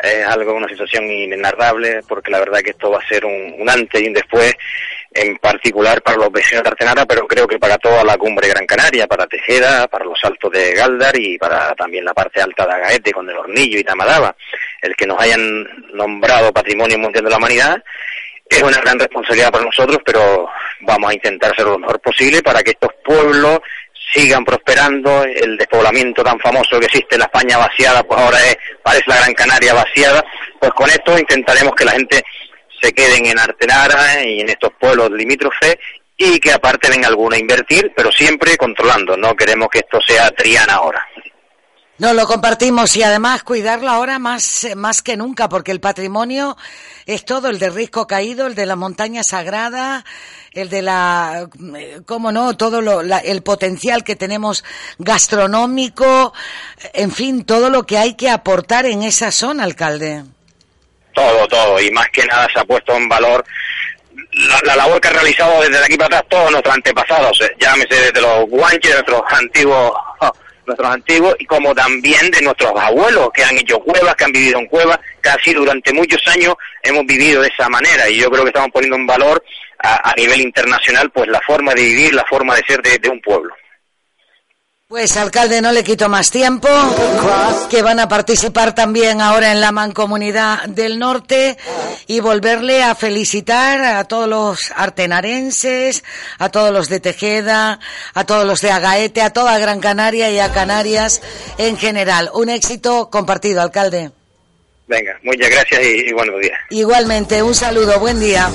Es algo, una situación inenarrable porque la verdad que esto va a ser un, antes y un después en particular para los vecinos de Artenara, pero creo que para toda la cumbre Gran Canaria, para Tejeda, para los altos de Galdar y para también la parte alta de Agaete con el Hornillo y Tamadaba. El que nos hayan nombrado Patrimonio Mundial de la Humanidad es una gran responsabilidad para nosotros, pero vamos a intentar hacer lo mejor posible para que estos pueblos sigan prosperando, el despoblamiento tan famoso que existe en la España vaciada, pues ahora es, parece la Gran Canaria vaciada, pues con esto intentaremos que la gente se queden en Artenara y en estos pueblos limítrofes y que aparte venga alguno a invertir, pero siempre controlando. No queremos que esto sea Triana ahora. No, lo compartimos y además cuidarlo ahora más, más que nunca, porque el patrimonio es todo, el de Risco Caído, el de la montaña sagrada, el de la, eh, cómo no, todo lo, la- el potencial que tenemos gastronómico, en fin, todo lo que hay que aportar en esa zona, alcalde. Todo, todo. Y más que nada se ha puesto en valor la, la labor que ha realizado desde aquí para atrás todos nuestros antepasados, eh, llámese desde los guanches, nuestros antiguos, nuestros antiguos, y como también de nuestros abuelos que han hecho cuevas, que han vivido en cuevas, así durante muchos años hemos vivido de esa manera. Y yo creo que estamos poniendo en valor a, a nivel internacional pues la forma de vivir, la forma de ser de- de un pueblo. Pues alcalde, no le quito más tiempo, que van a participar también ahora en la Mancomunidad del Norte y volverle a felicitar a todos los artenarenses, a todos los de Tejeda, a todos los de Agaete, a toda Gran Canaria y a Canarias en general. Un éxito compartido, alcalde. Venga, muchas gracias y, y buenos días. Igualmente, un saludo, buen día.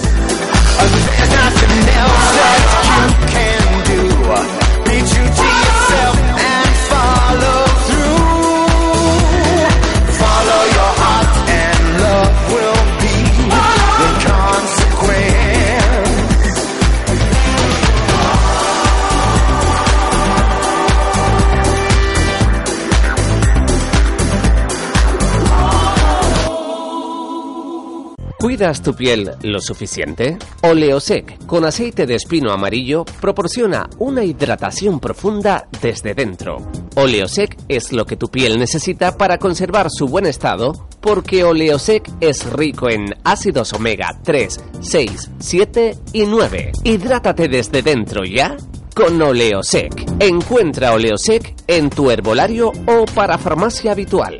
¿Cuidas tu piel lo suficiente? Oleosec con aceite de espino amarillo proporciona una hidratación profunda desde dentro. Oleosec es lo que tu piel necesita para conservar su buen estado porque Oleosec es rico en ácidos omega 3, 6, 7 y 9. Hidrátate desde dentro ya con Oleosec. Encuentra Oleosec en tu herbolario o para farmacia habitual.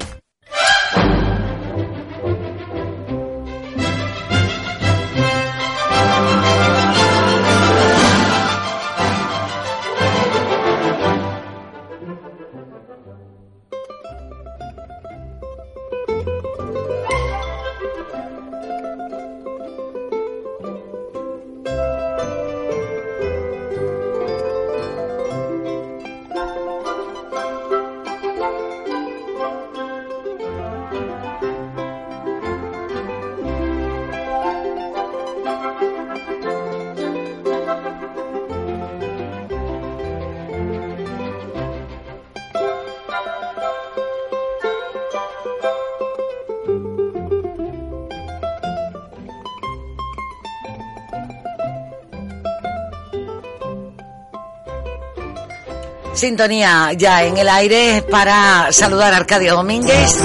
Sintonía ya en el aire para saludar a Arcadio Domínguez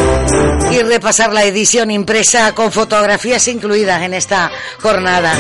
y repasar la edición impresa con fotografías incluidas en esta jornada.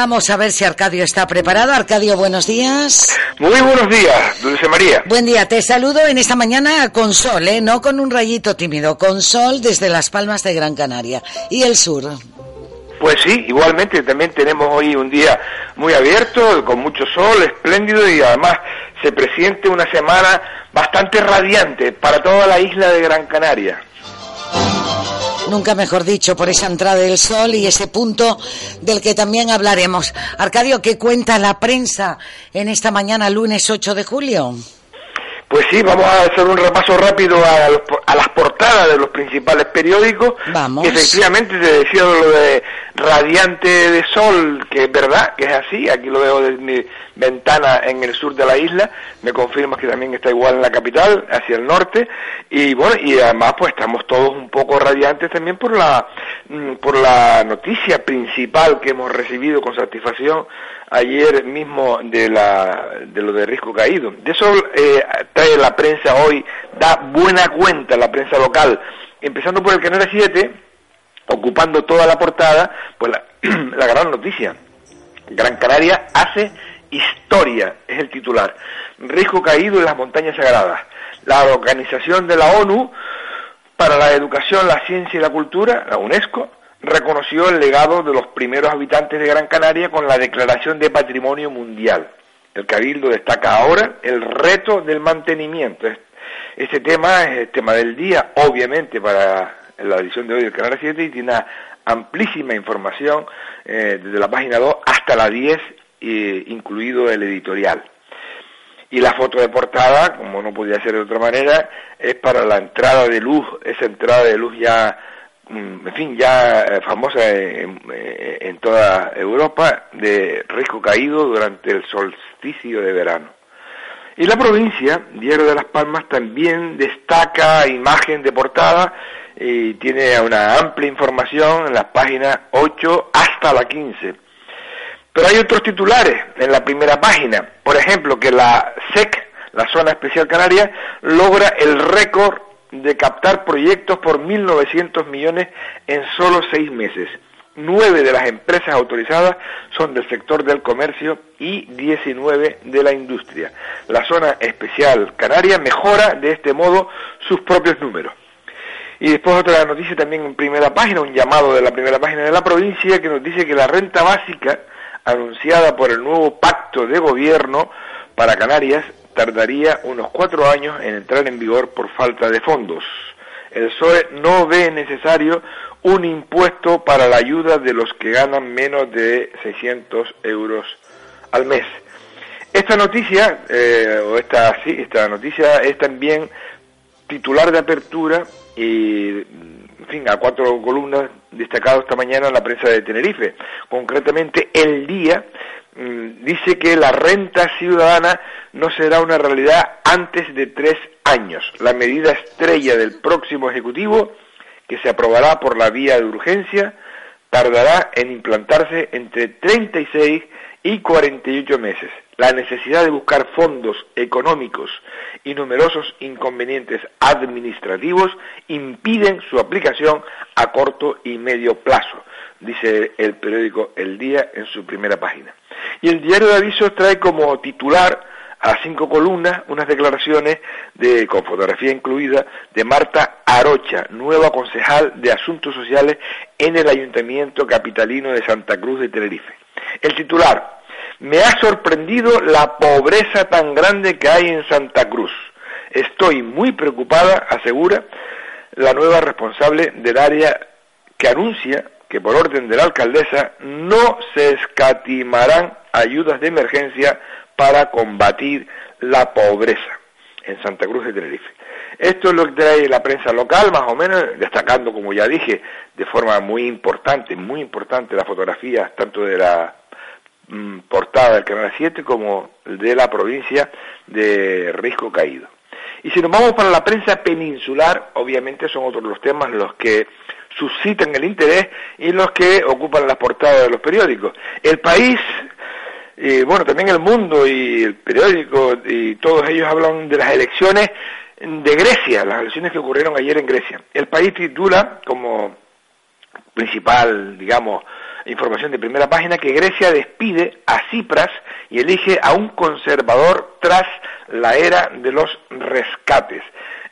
Vamos a ver si Arcadio está preparado. Arcadio, buenos días. Muy buenos días, Dulce María. Buen día, te saludo en esta mañana con sol, ¿eh? no con un rayito tímido, con sol desde las palmas de Gran Canaria y el sur. Pues sí, igualmente también tenemos hoy un día muy abierto, con mucho sol, espléndido y además se presiente una semana bastante radiante para toda la isla de Gran Canaria. Nunca mejor dicho, por esa entrada del sol y ese punto del que también hablaremos. Arcadio, ¿qué cuenta la prensa en esta mañana, lunes 8 de julio? Sí, vamos a hacer un repaso rápido a, los- a las portadas de los principales periódicos. Vamos. Efectivamente te decía lo de radiante de sol, que es verdad, que es así. Aquí lo veo desde mi ventana en el sur de la isla. Me confirmas que también está igual en la capital, hacia el norte. Y bueno, y además pues estamos todos un poco radiantes también por la, mm, por la noticia principal que hemos recibido con satisfacción ayer mismo de la de lo de risco caído. De eso eh, trae la prensa hoy, da buena cuenta la prensa local, empezando por el Canal 7, ocupando toda la portada, pues la, la gran noticia. Gran Canaria hace historia, es el titular. Risco caído en las montañas sagradas. La organización de la ONU para la educación, la ciencia y la cultura, la UNESCO, reconoció el legado de los primeros habitantes de Gran Canaria con la declaración de patrimonio mundial. El Cabildo destaca ahora el reto del mantenimiento. Es- Este tema es el tema del día, obviamente, para la edición de hoy del Canal 7 y tiene amplísima información eh, desde la página 2 hasta la 10, eh, incluido el editorial. Y la foto de portada, como no podía ser de otra manera, es para la entrada de luz, esa entrada de luz ya, en fin, ya eh, famosa en, eh, en toda Europa, de risco caído durante el solsticio de verano. Y la provincia, Diario de las Palmas, también destaca imagen de portada y tiene una amplia información en las páginas 8 hasta la 15. Pero hay otros titulares en la primera página. Por ejemplo, que la SEC, la Zona Especial Canaria, logra el récord de captar proyectos por 1.900 millones en solo seis meses. Nueve de las empresas autorizadas son del sector del comercio y 19 de la industria. La Zona Especial Canaria mejora de este modo sus propios números. Y después otra noticia también en primera página, un llamado de la primera página de la provincia que nos dice que la renta básica anunciada por el nuevo pacto de gobierno para Canarias tardaría unos cuatro años en entrar en vigor por falta de fondos. El PSOE no ve necesario un impuesto para la ayuda de los que ganan menos de 600 euros al mes. Esta noticia, eh, o esta, sí, esta noticia es también titular de apertura y, en fin, a cuatro columnas destacado esta mañana en la prensa de Tenerife. Concretamente, El Día dice que la renta ciudadana no será una realidad antes de tres años. La medida estrella del próximo Ejecutivo, que se aprobará por la vía de urgencia, tardará en implantarse entre 36 y 48 meses. La necesidad de buscar fondos económicos y numerosos inconvenientes administrativos impiden su aplicación a corto y medio plazo, dice el periódico El Día en su primera página. Y el diario de avisos trae como titular a cinco columnas unas declaraciones de, con fotografía incluida de Marta Arocha, nueva concejal de Asuntos Sociales en el Ayuntamiento Capitalino de Santa Cruz de Tenerife. El titular, me ha sorprendido la pobreza tan grande que hay en Santa Cruz. Estoy muy preocupada, asegura la nueva responsable del área que anuncia que por orden de la alcaldesa no se escatimarán ayudas de emergencia para combatir la pobreza en Santa Cruz de Tenerife. Esto es lo que trae la prensa local, más o menos, destacando, como ya dije, de forma muy importante, muy importante las fotografías tanto de la mm, portada del Canal 7 como de la provincia de Risco Caído. Y si nos vamos para la prensa peninsular, obviamente son otros los temas los que suscitan el interés y los que ocupan las portadas de los periódicos. El país, y bueno, también el mundo y el periódico y todos ellos hablan de las elecciones de Grecia, las elecciones que ocurrieron ayer en Grecia. El país titula como principal, digamos, información de primera página que Grecia despide a Cipras y elige a un conservador tras la era de los rescates.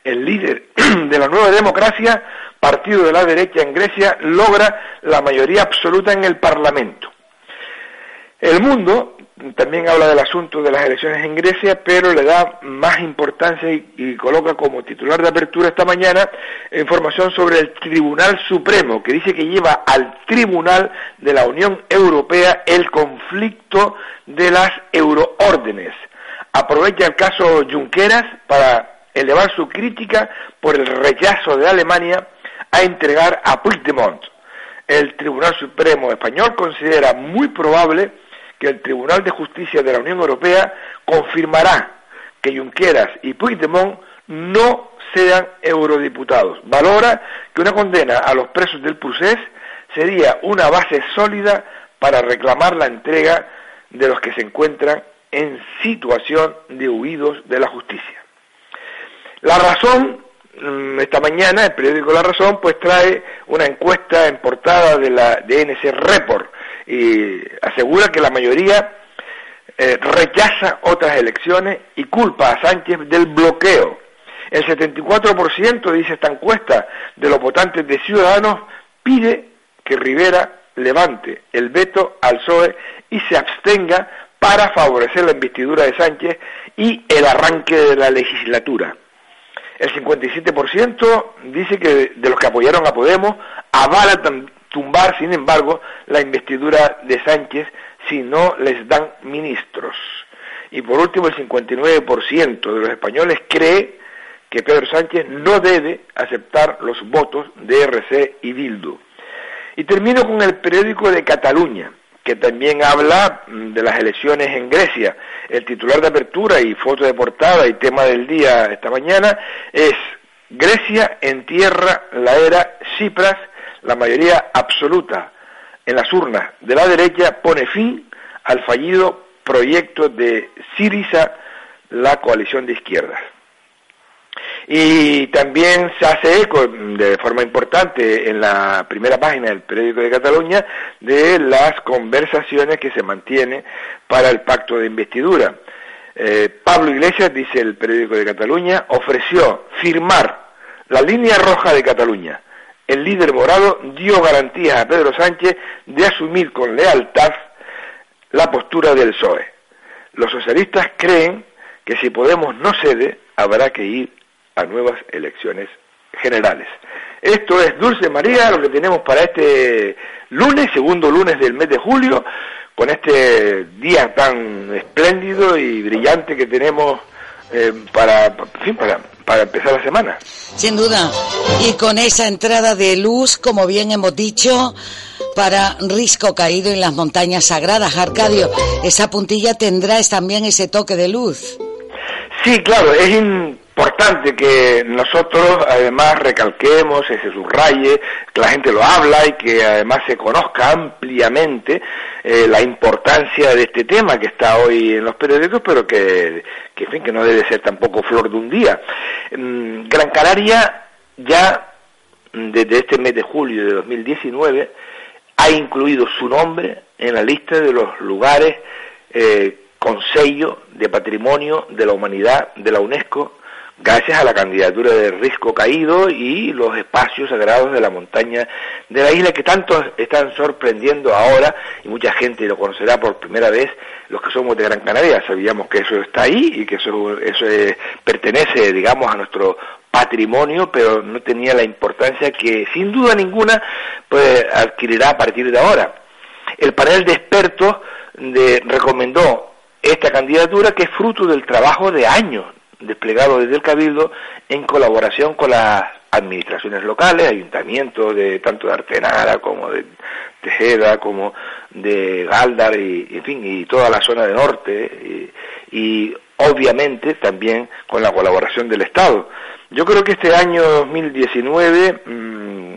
El líder de la nueva democracia, partido de la derecha en Grecia, logra la mayoría absoluta en el Parlamento. El mundo también habla del asunto de las elecciones en Grecia, pero le da más importancia y, coloca como titular de apertura esta mañana información sobre el Tribunal Supremo, que dice que lleva al Tribunal de la Unión Europea el conflicto de las euroórdenes. Aprovecha el caso Junqueras para elevar su crítica por el rechazo de Alemania a entregar a Puigdemont. El Tribunal Supremo español considera muy probable que el Tribunal de Justicia de la Unión Europea confirmará que Junqueras y Puigdemont no sean eurodiputados. Valora que una condena a los presos del procés sería una base sólida para reclamar la entrega de los que se encuentran en situación de huidos de la justicia. La razón, mm, esta mañana el periódico La Razón pues trae una encuesta en portada de la de NC Report y asegura que la mayoría eh, rechaza otras elecciones y culpa a Sánchez del bloqueo. El 74% dice esta encuesta de los votantes de Ciudadanos pide que Rivera levante el veto al PSOE y se abstenga para favorecer la investidura de Sánchez y el arranque de la legislatura. El 57% dice que de los que apoyaron a Podemos avala tumbar, sin embargo, la investidura de Sánchez si no les dan ministros. Y por último, el 59% de los españoles cree que Pedro Sánchez no debe aceptar los votos de RC y Bildu. Y termino con el periódico de Cataluña, que también habla mm, de las elecciones en Grecia. El titular de apertura y foto de portada y tema del día esta mañana es Grecia entierra la era Cipras, la mayoría absoluta en las urnas de la derecha pone fin al fallido proyecto de Siriza, la coalición de izquierdas. Y también se hace eco de forma importante en la primera página del periódico de Cataluña de las conversaciones que se mantienen para el pacto de investidura. Eh, Pablo Iglesias, dice el periódico de Cataluña, ofreció firmar la línea roja de Cataluña. El líder morado dio garantías a Pedro Sánchez de asumir con lealtad la postura del PSOE. Los socialistas creen que si Podemos no cede, habrá que ir a nuevas elecciones generales. Esto es Dulce María, lo que tenemos para este lunes, segundo lunes del mes de julio, con este día tan espléndido y brillante que tenemos eh, para, para, para empezar la semana. Sin duda. Y con esa entrada de luz, como bien hemos dicho, para Risco Caído en las montañas sagradas. Arcadio, esa puntilla tendrá también ese toque de luz. Sí, claro, es importante que nosotros además recalquemos, se subraye, que la gente lo habla y que además se conozca ampliamente eh, la importancia de este tema que está hoy en los periódicos, pero que, que, fin, que no debe ser tampoco flor de un día. Mm, Gran Canaria ya desde este mes de julio de 2019 ha incluido su nombre en la lista de los lugares eh, de patrimonio de la humanidad de la UNESCO gracias a la candidatura de Risco Caído y los espacios sagrados de la montaña de la isla que tanto están sorprendiendo ahora y mucha gente lo conocerá por primera vez los que somos de Gran Canaria. Sabíamos que eso está ahí y que eso eso pertenece digamos a nuestro patrimonio pero no tenía la importancia que sin duda ninguna pues adquirirá a partir de ahora. El panel de expertos de, recomendó esta candidatura que es fruto del trabajo de años desplegado desde el Cabildo en colaboración con las administraciones locales, ayuntamientos de tanto de Artenara como de Tejeda, como de Galdar y, en fin, y toda la zona de norte y, obviamente también con la colaboración del Estado. Yo creo que este año 2019 mmm,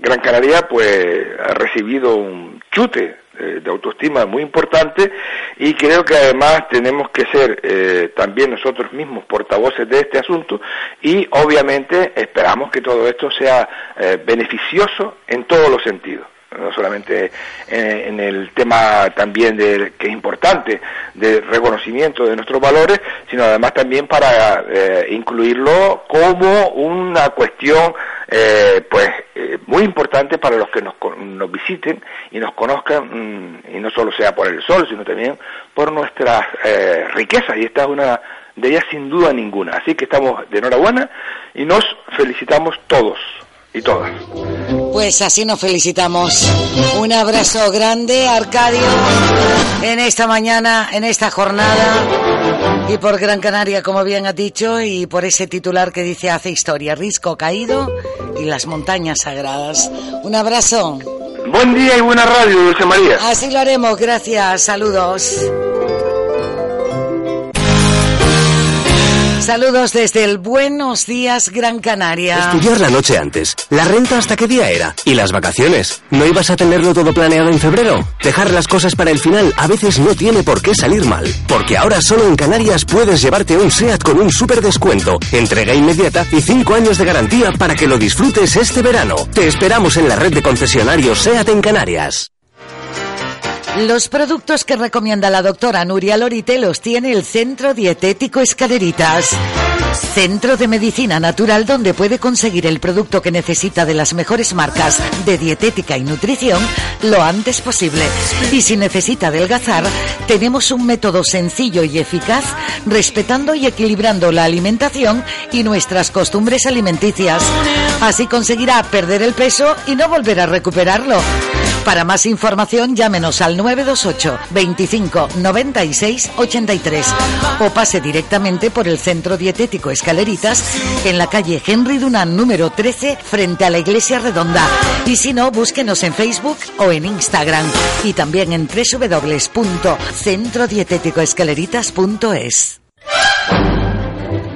Gran Canaria pues ha recibido un chute de autoestima muy importante y creo que además tenemos que ser eh, también nosotros mismos portavoces de este asunto y obviamente esperamos que todo esto sea eh, beneficioso en todos los sentidos no solamente en, el tema también de, que es importante de reconocimiento de nuestros valores, sino además también para eh, incluirlo como una cuestión eh, pues eh, muy importante para los que nos, nos visiten y nos conozcan mm, y no solo sea por el sol, sino también por nuestras riquezas y esta es una de ellas sin duda ninguna. Así que estamos de enhorabuena y nos felicitamos todos y todas. Pues así nos felicitamos. Un abrazo grande, Arcadio, en esta mañana, en esta jornada. Y por Gran Canaria, como bien has dicho, y por ese titular que dice hace historia, Risco caído y las montañas sagradas. Un abrazo. Buen día y buena radio, Dulce María. Así lo haremos, gracias, saludos. Saludos desde el Buenos Días Gran Canaria. Estudiar la noche antes. ¿La renta hasta qué día era? ¿Y las vacaciones? ¿No ibas a tenerlo todo planeado en febrero? Dejar las cosas para el final a veces no tiene por qué salir mal. Porque ahora solo en Canarias puedes llevarte un SEAT con un super descuento, entrega inmediata y 5 años de garantía para que lo disfrutes este verano. Te esperamos en la red de concesionarios SEAT en Canarias. Los productos que recomienda la doctora Nuria Lorite los tiene el Centro Dietético Escaleritas. Centro de Medicina Natural donde puede conseguir el producto que necesita de las mejores marcas de dietética y nutrición lo antes posible. Y si necesita adelgazar, tenemos un método sencillo y eficaz respetando y equilibrando la alimentación y nuestras costumbres alimenticias. Así conseguirá perder el peso y no volver a recuperarlo. Para más información, llámenos al 928 25 96 83 o pase directamente por el Centro Dietético Escaleritas en la calle Henry Dunant número 13 frente a la Iglesia Redonda. Y si no, búsquenos en Facebook o en Instagram y también en www.centrodietéticoescaleritas.es.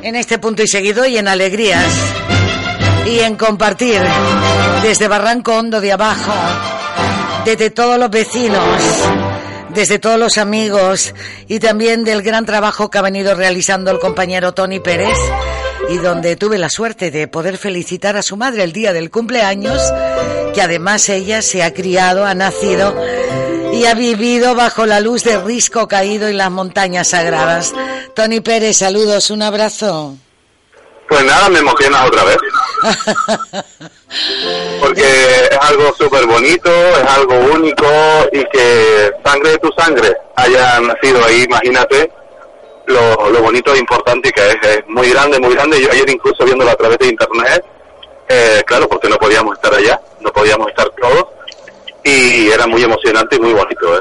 En este punto y seguido y en alegrías y en compartir desde Barranco Hondo de abajo desde todos los vecinos, desde todos los amigos y también del gran trabajo que ha venido realizando el compañero Tony Pérez y donde tuve la suerte de poder felicitar a su madre el día del cumpleaños, que además ella se ha criado, ha nacido y ha vivido bajo la luz de risco caído en las montañas sagradas. Tony Pérez, saludos, un abrazo. Pues nada, me emocionas otra vez. Porque es algo súper bonito, es algo único y que sangre de tu sangre haya nacido ahí, imagínate lo, lo bonito e importante que es. Es muy grande, muy grande. Yo ayer incluso viéndolo a través de internet, eh, claro, porque no podíamos estar allá, no podíamos estar todos y era muy emocionante y muy bonito. ¿eh?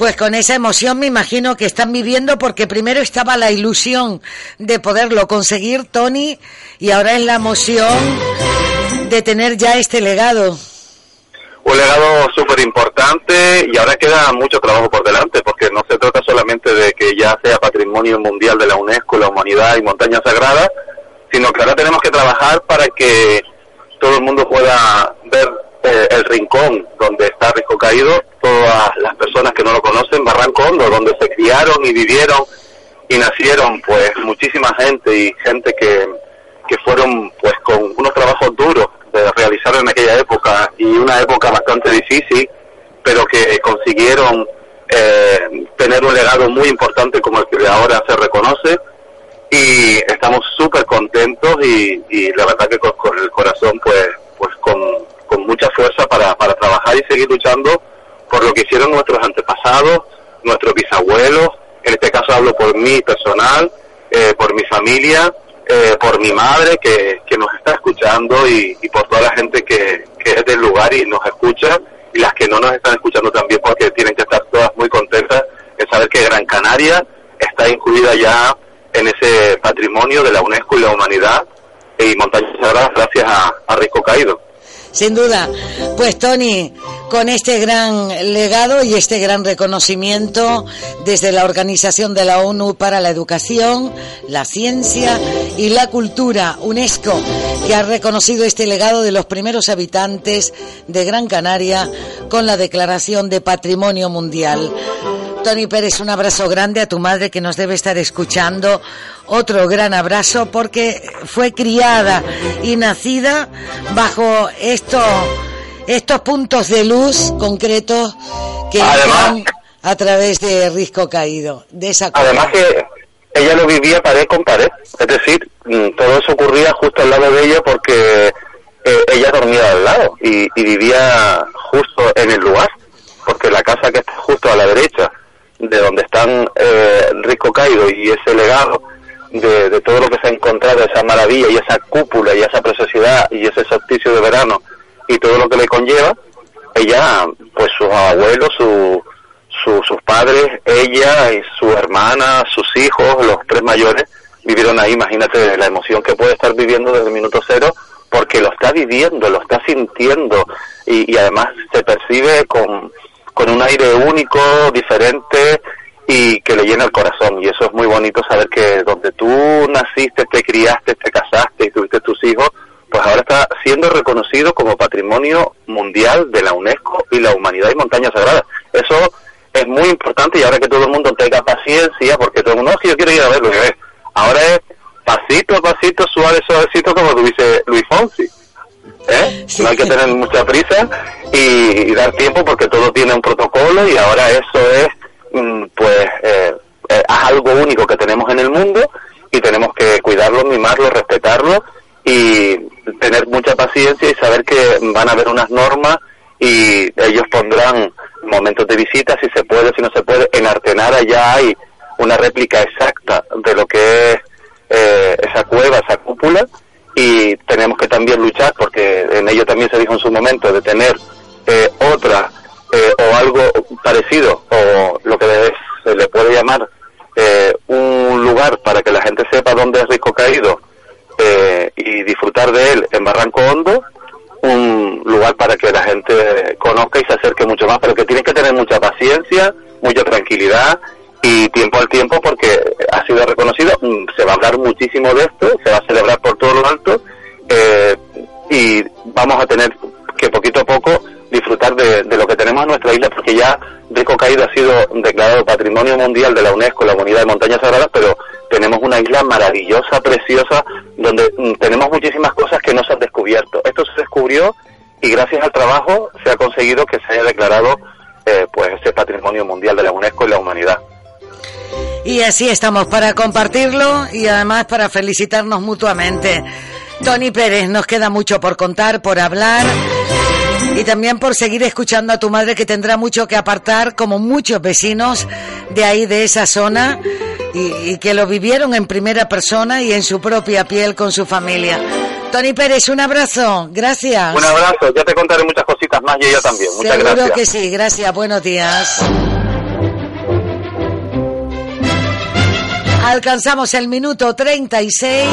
Pues con esa emoción me imagino que están viviendo porque primero estaba la ilusión de poderlo conseguir, Tony, y ahora es la emoción de tener ya este legado. Un legado súper importante y ahora queda mucho trabajo por delante porque no se trata solamente de que ya sea patrimonio mundial de la UNESCO, la humanidad y montaña sagrada, sino que ahora tenemos que trabajar para que todo el mundo pueda ver eh, el rincón donde está Risco Caído, todas las personas que no lo conocen, Barranco Hondo, donde se criaron y vivieron y nacieron pues muchísima gente y gente que, que fueron pues con unos trabajos duros de realizar en aquella época y una época bastante difícil, pero que consiguieron eh, tener un legado muy importante como el que ahora se reconoce. Y estamos súper contentos y, y la verdad que con, con el corazón pues pues con, con mucha fuerza para, para trabajar y seguir luchando por lo que hicieron nuestros antepasados, nuestros bisabuelos, en este caso hablo por mí personal, eh, por mi familia, eh, por mi madre que, que nos está escuchando y, por toda la gente que, que es del lugar y nos escucha y las que no nos están escuchando también porque tienen que estar todas muy contentas en saber que Gran Canaria está incluida ya en ese patrimonio de la UNESCO y la humanidad y Montañas Sagradas gracias a, a Risco Caído. Sin duda. Pues Tony, con este gran legado y este gran reconocimiento desde la Organización de la ONU para la Educación, la Ciencia y la Cultura, UNESCO, que ha reconocido este legado de los primeros habitantes de Gran Canaria con la Declaración de Patrimonio Mundial. Tony Pérez, un abrazo grande a tu madre que nos debe estar escuchando. Otro gran abrazo porque fue criada y nacida bajo esto, estos puntos de luz concretos que están a través de Risco Caído. De esa Además que ella lo vivía pared con pared, es decir, mm, todo eso ocurría justo al lado de ella porque eh, ella dormía al lado y, y vivía justo en el lugar, porque la casa que está justo a la derecha de donde están eh, Risco Caído y ese legado de, de todo lo que se ha encontrado, esa maravilla y esa cúpula y esa preciosidad y ese solsticio de verano y todo lo que le conlleva, ella, pues sus abuelos, su, su- sus padres, ella y su hermana, sus hijos, los tres mayores, vivieron ahí. Imagínate la emoción que puede estar viviendo desde el minuto cero, porque lo está viviendo, lo está sintiendo y además se percibe con, con un aire único, diferente y que le llena el corazón. Y eso es muy bonito saber que donde tú naciste, te criaste, te casaste y tuviste tus hijos, pues ahora está siendo reconocido como patrimonio mundial de la UNESCO y la humanidad y montaña sagrada. Eso es muy importante y ahora que todo el mundo tenga paciencia, porque todo el mundo, "No, que yo quiero ir a ver lo que es. Ahora es pasito a pasito, suave, suavecito, como tú dices Luis Fonsi. ¿Eh? No hay que tener mucha prisa y, y dar tiempo porque todo tiene un protocolo y ahora eso es, mm, pues, eh, eh, es algo único que tenemos en el mundo y tenemos que cuidarlo, mimarlo, respetarlo y tener mucha paciencia y saber que van a haber unas normas y ellos pondrán momentos de visita, si se puede, si no se puede. En Artenara ya hay una réplica exacta de lo que es eh, esa cueva, esa cúpula, y tenemos que también luchar, porque en ello también se dijo en su momento, de tener eh, otra eh, o algo parecido, o lo que se le puede llamar eh, un lugar para que la gente sepa dónde es Rico Caído eh, y disfrutar de él en Barranco Hondo, un lugar para que la gente conozca y se acerque mucho más, pero que tienen que tener mucha paciencia, mucha tranquilidad y tiempo al tiempo porque ha sido reconocido, mm, se va a hablar muchísimo de esto, se va a celebrar por todo lo alto eh, y vamos a tener que poquito a poco disfrutar de, lo que tenemos en nuestra isla porque ya Rico Caído ha sido declarado Patrimonio Mundial de la UNESCO, la Comunidad de Montañas Sagradas, pero tenemos una isla maravillosa, preciosa, donde mm, tenemos muchísimas cosas que no se han descubierto. Esto se descubrió y gracias al trabajo se ha conseguido que se haya declarado eh, pues ese Patrimonio Mundial de la UNESCO y la humanidad. Y así estamos para compartirlo y además para felicitarnos mutuamente. Tony Pérez, nos queda mucho por contar, por hablar y también por seguir escuchando a tu madre que tendrá mucho que apartar, como muchos vecinos de ahí, de esa zona, y, y que lo vivieron en primera persona y en su propia piel con su familia. Tony Pérez, un abrazo, gracias. Un abrazo, ya te contaré muchas cositas más y ella también. Muchas Seguro gracias. que sí, gracias, buenos días. Alcanzamos el minuto 36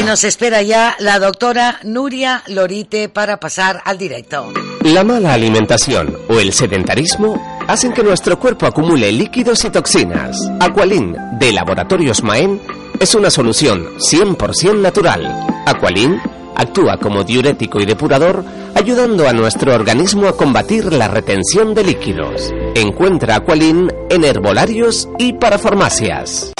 y nos espera ya la doctora Nuria Lorite para pasar al directo. La mala alimentación o el sedentarismo hacen que nuestro cuerpo acumule líquidos y toxinas. Aqualin de Laboratorios Maen es una solución 100% natural. Aqualin actúa como diurético y depurador, ayudando a nuestro organismo a combatir la retención de líquidos. Encuentra Aqualin en herbolarios y para farmacias.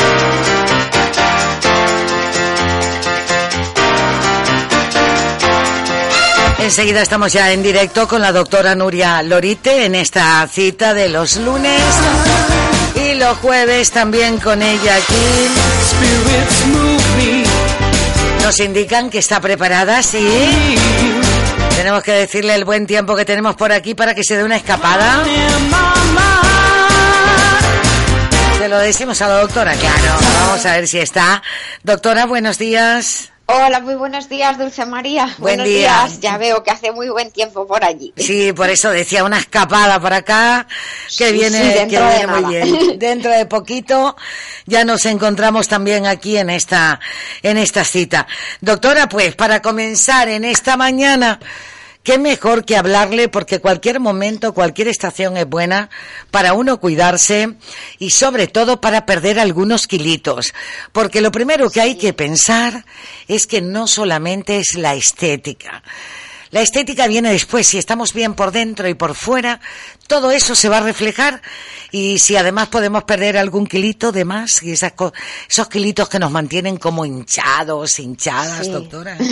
Enseguida estamos ya en directo con la doctora Nuria Lorite en esta cita de los lunes y los jueves también con ella aquí. Nos indican que está preparada, sí. Tenemos que decirle el buen tiempo que tenemos por aquí para que se dé una escapada. Se lo decimos a la doctora, claro. Vamos a ver si está. Doctora, buenos días. Hola, muy buenos días, Dulce María. Buen buenos día. días. Ya veo que hace muy buen tiempo por allí. Sí, por eso decía una escapada para acá que Sí, viene, sí, que de viene muy nada. bien. Dentro de poquito ya nos encontramos también aquí en esta en esta cita. Doctora, pues para comenzar en esta mañana Qué mejor que hablarle porque cualquier momento, cualquier estación es buena para uno cuidarse y sobre todo para perder algunos kilitos. Porque lo primero que hay que pensar es que no solamente es la estética. La estética viene después, si estamos bien por dentro y por fuera, todo eso se va a reflejar y si además podemos perder algún kilito de más, y esas co- esos kilitos que nos mantienen como hinchados, hinchadas, Sí. doctora.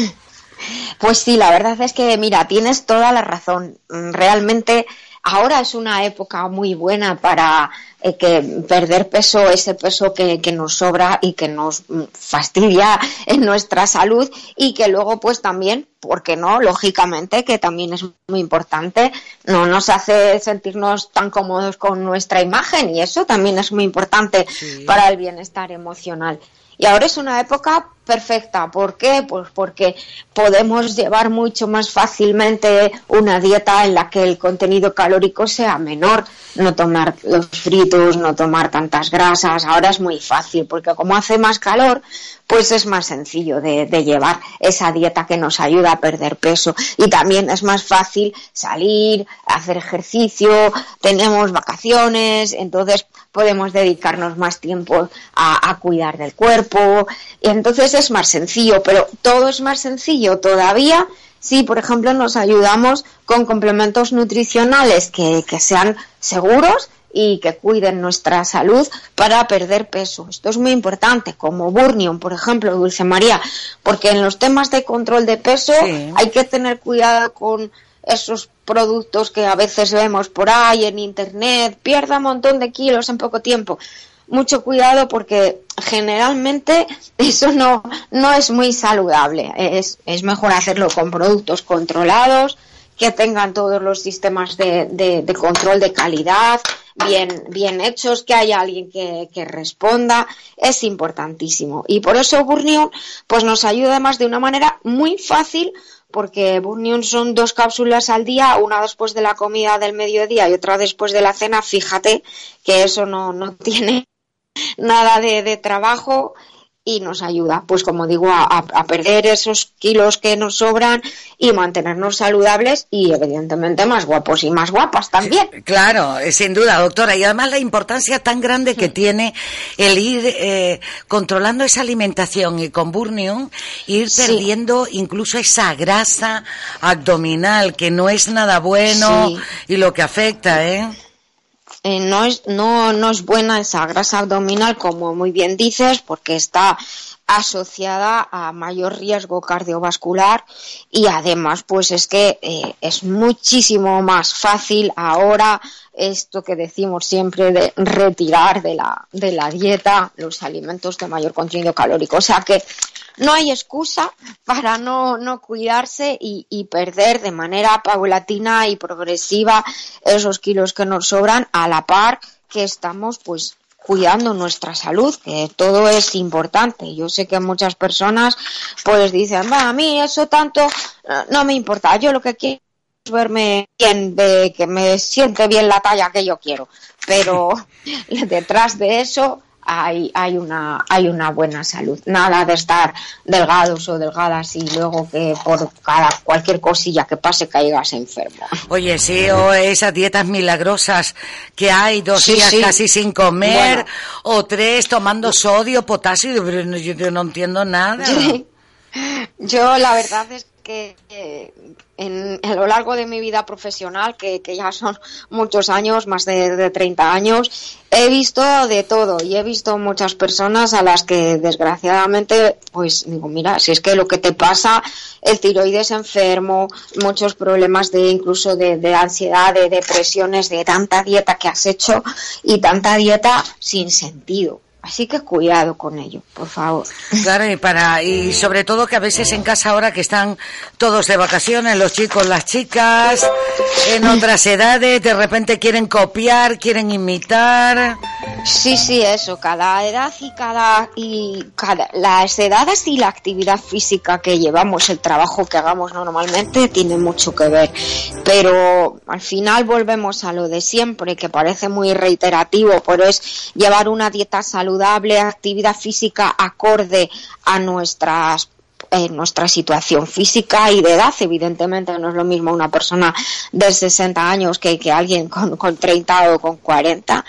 Pues sí, la verdad es que, mira, tienes toda la razón. Mm, Realmente ahora es una época muy buena para eh, que perder peso, ese peso que, que nos sobra y que nos mm, fastidia en nuestra salud y que luego pues también, ¿por qué no? Lógicamente que también es muy importante, no nos hace sentirnos tan cómodos con nuestra imagen y eso también es muy importante para el bienestar emocional. Y ahora es una época perfecta. ¿Por qué? Pues porque podemos llevar mucho más fácilmente una dieta en la que el contenido calórico sea menor. No tomar los fritos, no tomar tantas grasas. Ahora es muy fácil porque como hace más calor, pues es más sencillo de, de llevar esa dieta que nos ayuda a perder peso. Y también es más fácil salir, hacer ejercicio, tenemos vacaciones, entonces podemos dedicarnos más tiempo a, a cuidar del cuerpo. Y entonces es más sencillo, pero todo es más sencillo todavía si, por ejemplo, nos ayudamos con complementos nutricionales que, que sean seguros y que cuiden nuestra salud para perder peso. Esto es muy importante, como Burnion, por ejemplo, Dulce María, porque en los temas de control de peso hay que tener cuidado con esos productos que a veces vemos por ahí en internet, pierda un montón de kilos en poco tiempo. Mucho cuidado porque generalmente eso no, no es muy saludable. Es, es mejor hacerlo con productos controlados, que tengan todos los sistemas de, de, control de calidad bien, bien hechos, que haya alguien que, que responda, es importantísimo. Y por eso Burnion pues nos ayuda además de una manera muy fácil porque Burnion son dos cápsulas al día, una después de la comida del mediodía y otra después de la cena. Fíjate que eso no, no tiene nada de, de trabajo y nos ayuda, pues como digo, a, a, perder esos kilos que nos sobran y mantenernos saludables y evidentemente más guapos y más guapas también. Claro, eh, sin duda, doctora. Y además la importancia tan grande que tiene el ir eh, controlando esa alimentación y con Burnion ir Sí. perdiendo incluso esa grasa abdominal que no es nada bueno Sí. y lo que afecta, ¿eh? Eh, no, es, no, no es buena esa grasa abdominal, como muy bien dices, porque está asociada a mayor riesgo cardiovascular y además pues es que eh, es muchísimo más fácil ahora esto que decimos siempre de retirar de la, de la dieta los alimentos de mayor contenido calórico. O sea que no hay excusa para no, no cuidarse y, y perder de manera paulatina y progresiva esos kilos que nos sobran a la par que estamos pues cuidando nuestra salud, que todo es importante. Yo sé que muchas personas pues dicen, va, a mí eso tanto eh, no me importa, yo lo que quiero es verme bien, de que me siente bien la talla que yo quiero, pero detrás de eso hay, hay, una, hay una buena salud. Nada de estar delgados o delgadas y luego que por cada cualquier cosilla que pase caigas enfermo. Oye, sí, o esas dietas milagrosas que hay dos Sí, días sí. casi sin comer, Bueno. o tres tomando sodio, potasio, yo, yo no entiendo nada. Yo la verdad es que eh, en, a lo largo de mi vida profesional, que, que ya son muchos años, más de, de 30 años, he visto de todo y he visto muchas personas a las que desgraciadamente, pues digo, mira, si es que lo que te pasa, el tiroides enfermo, muchos problemas de incluso de, de ansiedad, de depresiones, de tanta dieta que has hecho y tanta dieta sin sentido. Así que cuidado con ello, por favor. Claro, y para, y sobre todo que a veces en casa ahora que están todos de vacaciones, los chicos, las chicas, en otras edades, de repente quieren copiar, quieren imitar. Sí, sí, eso, cada edad y cada y cada las edades y la actividad física que llevamos, el trabajo que hagamos normalmente tiene mucho que ver, pero al final volvemos a lo de siempre, que parece muy reiterativo, pero es llevar una dieta saludable, actividad física acorde a nuestras en nuestra situación física y de edad, evidentemente no es lo mismo una persona de 60 años que, alguien con, con 30 o con 40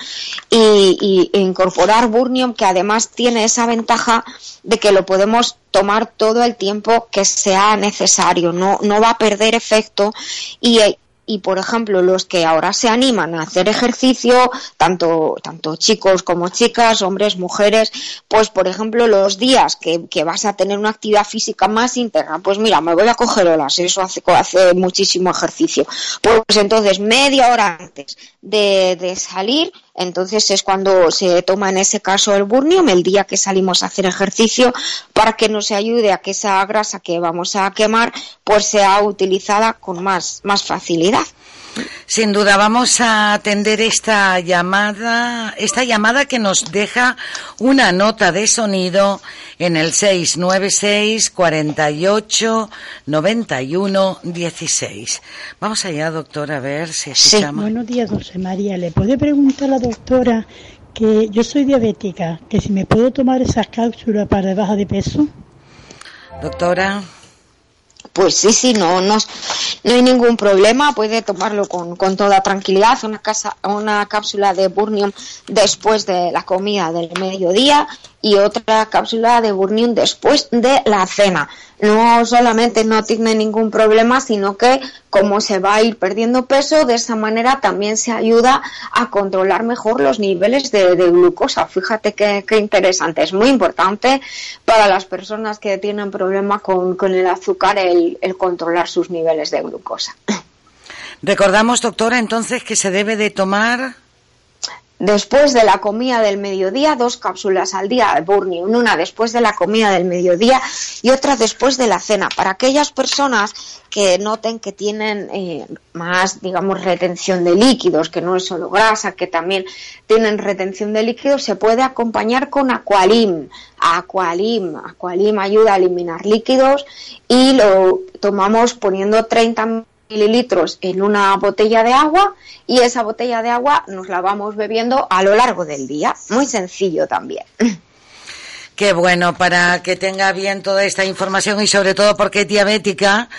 y, y incorporar Burnium que además tiene esa ventaja de que lo podemos tomar todo el tiempo que sea necesario, no, no va a perder efecto y, y por ejemplo los que ahora se animan a hacer ejercicio, tanto, tanto chicos como chicas, hombres, mujeres, pues por ejemplo los días que, que vas a tener una actividad física más íntegra, pues mira, me voy a coger olas, eso hace, hace muchísimo ejercicio. Pues entonces media hora antes de, de salir, entonces es cuando se toma en ese caso el burnium, el día que salimos a hacer ejercicio, para que nos ayude a que esa grasa que vamos a quemar, pues sea utilizada con más, más facilidad. Sin duda vamos a atender esta llamada, esta llamada que nos deja una nota de sonido en el 696 48 91 16. Vamos allá, doctora, a ver si escuchamos. Buenos días, Dulce María. ¿Le puede preguntar a la doctora que yo soy diabética, que si me puedo tomar esas cápsulas para baja de peso? Doctora. Pues sí, sí, no, no, no hay ningún problema, puede tomarlo con, con toda tranquilidad, una, casa, una cápsula de Burnium después de la comida del mediodía y otra cápsula de Burnium después de la cena. No solamente no tiene ningún problema, sino que como se va a ir perdiendo peso, de esa manera también se ayuda a controlar mejor los niveles de, glucosa. Fíjate qué, qué interesante, es muy importante para las personas que tienen problema con, con el azúcar el, el controlar sus niveles de glucosa. Recordamos, doctora, entonces que se debe de tomar Después de la comida del mediodía, dos cápsulas al día de Burnium, una después de la comida del mediodía y otra después de la cena. Para aquellas personas que noten que tienen eh, más, digamos, retención de líquidos, que no es solo grasa, que también tienen retención de líquidos, se puede acompañar con Aqualim. Aqualim, Aqualim ayuda a eliminar líquidos y lo tomamos poniendo 30 mililitros en una botella de agua y esa botella de agua nos la vamos bebiendo a lo largo del día. Muy sencillo también. Qué bueno, para que tenga bien toda esta información y sobre todo porque es diabética,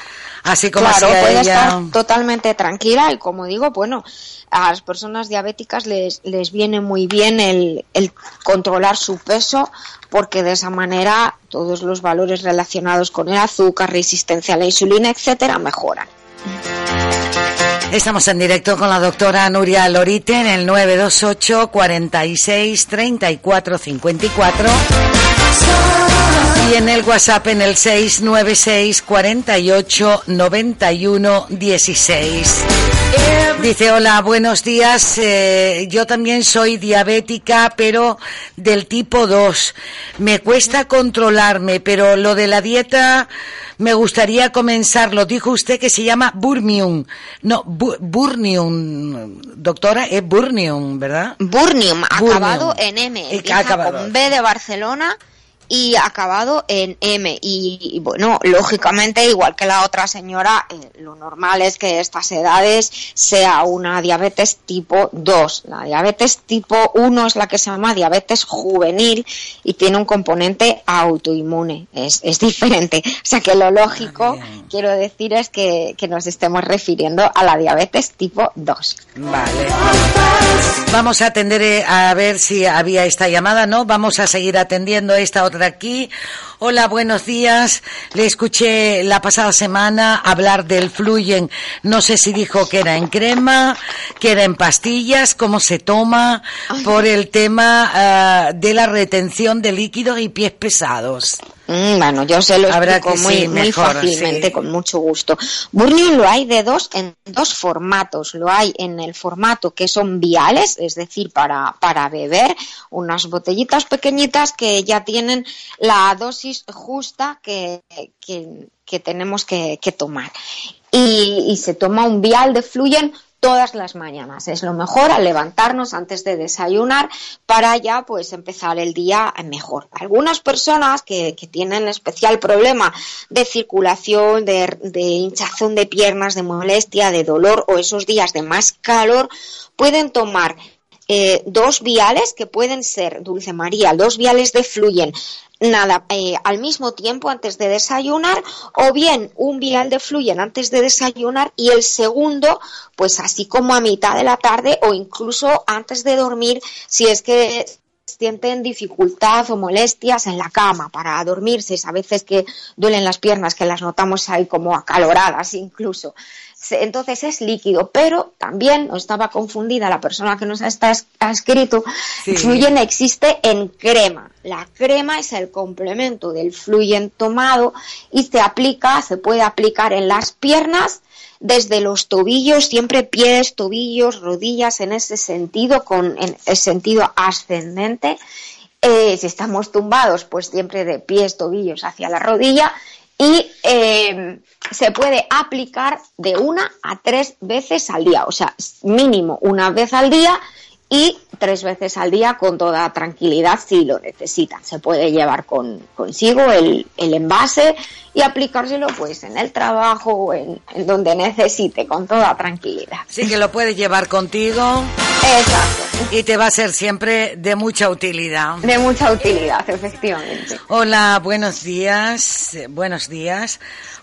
así como claro, puede ella- estar totalmente tranquila y como digo, bueno, a las personas diabéticas les, les viene muy bien el, el controlar su peso porque de esa manera todos los valores relacionados con el azúcar, resistencia a la insulina, etcétera, mejoran. Estamos en directo con la doctora Nuria Lorite en el 928 46 34 54 y en el WhatsApp en el 696 48 91 16. Dice, hola, buenos días. eh, yo también soy diabética, pero del tipo 2. Me cuesta controlarme, pero lo de la dieta me gustaría comenzarlo. Dijo usted que se llama Burmium. No, Bu- Burnium. Doctora, es Burnium, ¿verdad? Burnium, Burnium. acabado en M, Eh, acabado. con B de Barcelona y acabado en M. Y, y, bueno, lógicamente, igual que la otra señora, eh, lo normal es que estas edades sea una diabetes tipo 2. La diabetes tipo 1 es la que se llama diabetes juvenil y tiene un componente autoinmune. Es, es diferente. O sea que lo lógico, quiero decir, es que, que nos estemos refiriendo a la diabetes tipo 2. Vale. Vamos a atender eh, a ver si había esta llamada, ¿no? Vamos a seguir atendiendo esta otra aquí. Hola, buenos días. Le escuché la pasada semana hablar del Fluyen. No sé si dijo que era en crema, que era en pastillas, cómo se toma, por el tema ah, de la retención de líquidos y pies pesados. Mm, bueno, yo se lo Habrá explico muy, sí, muy mejor, fácilmente, sí. con mucho gusto. Burnium lo hay de dos en dos formatos. Lo hay en el formato que son viales, es decir, para, para beber, unas botellitas pequeñitas que ya tienen la dosis justa que, que, que tenemos que, que tomar. Y, y se toma un vial de Fluyen todas las mañanas. Es lo mejor al levantarnos antes de desayunar para ya pues empezar el día mejor. Algunas personas que, que tienen especial problema de circulación, de, de hinchazón de piernas, de molestia, de dolor o esos días de más calor, pueden tomar eh, dos viales que pueden ser, Dulce María, dos viales de Fluyen, nada, eh, al mismo tiempo antes de desayunar, o bien un vial de Fluyen antes de desayunar y el segundo, pues así como a mitad de la tarde o incluso antes de dormir, si es que sienten dificultad o molestias en la cama para dormirse, a veces que duelen las piernas, que las notamos ahí como acaloradas incluso. Entonces es líquido, pero también no estaba confundida la persona que nos ha, está- ha escrito. Sí. Fluyen existe en crema. La crema es el complemento del fluyen tomado y se aplica, se puede aplicar en las piernas desde los tobillos, siempre pies, tobillos, rodillas, en ese sentido, con en el sentido ascendente. Eh, si estamos tumbados, pues siempre de pies, tobillos hacia la rodilla y eh, se puede aplicar de una a tres veces al día, o sea, mínimo una vez al día y tres veces al día con toda tranquilidad si lo necesitan. Se puede llevar con, consigo el, el envase y aplicárselo pues en el trabajo o en, en donde necesite con toda tranquilidad. Sí que lo puedes llevar contigo. Exacto. Y te va a ser siempre de mucha utilidad. De mucha utilidad, efectivamente. Hola, buenos días. Buenos días.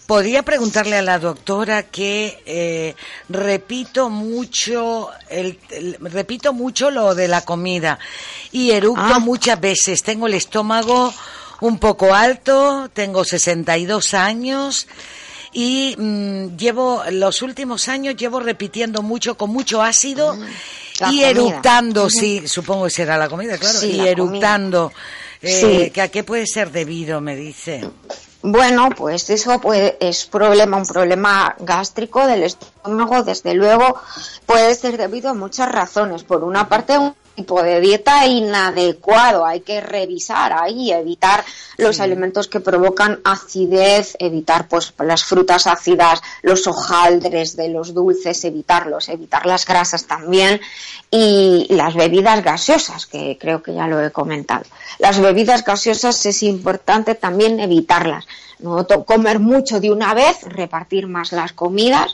Podría preguntarle a la doctora que eh, repito mucho el, el- repito mucho lo de la comida y eructo Ah. muchas veces. Tengo el estómago un poco alto, tengo 62 años y mm, llevo los últimos años llevo repitiendo mucho con mucho ácido Mm, la y eructando, sí, supongo que será la comida, claro, Sí, y eructando. Eh, Sí. que ¿A qué puede ser debido? Me dice. Bueno, pues eso pues, es problema, un problema gástrico del estómago, desde luego, puede ser debido a muchas razones. Por una parte, un tipo de dieta inadecuado, hay que revisar ahí, evitar los alimentos que provocan acidez, evitar pues las frutas ácidas, los hojaldres de los dulces, evitarlos, evitar las grasas también y las bebidas gaseosas, que creo que ya lo he comentado. Las bebidas gaseosas es importante también evitarlas, no comer mucho de una vez, repartir más las comidas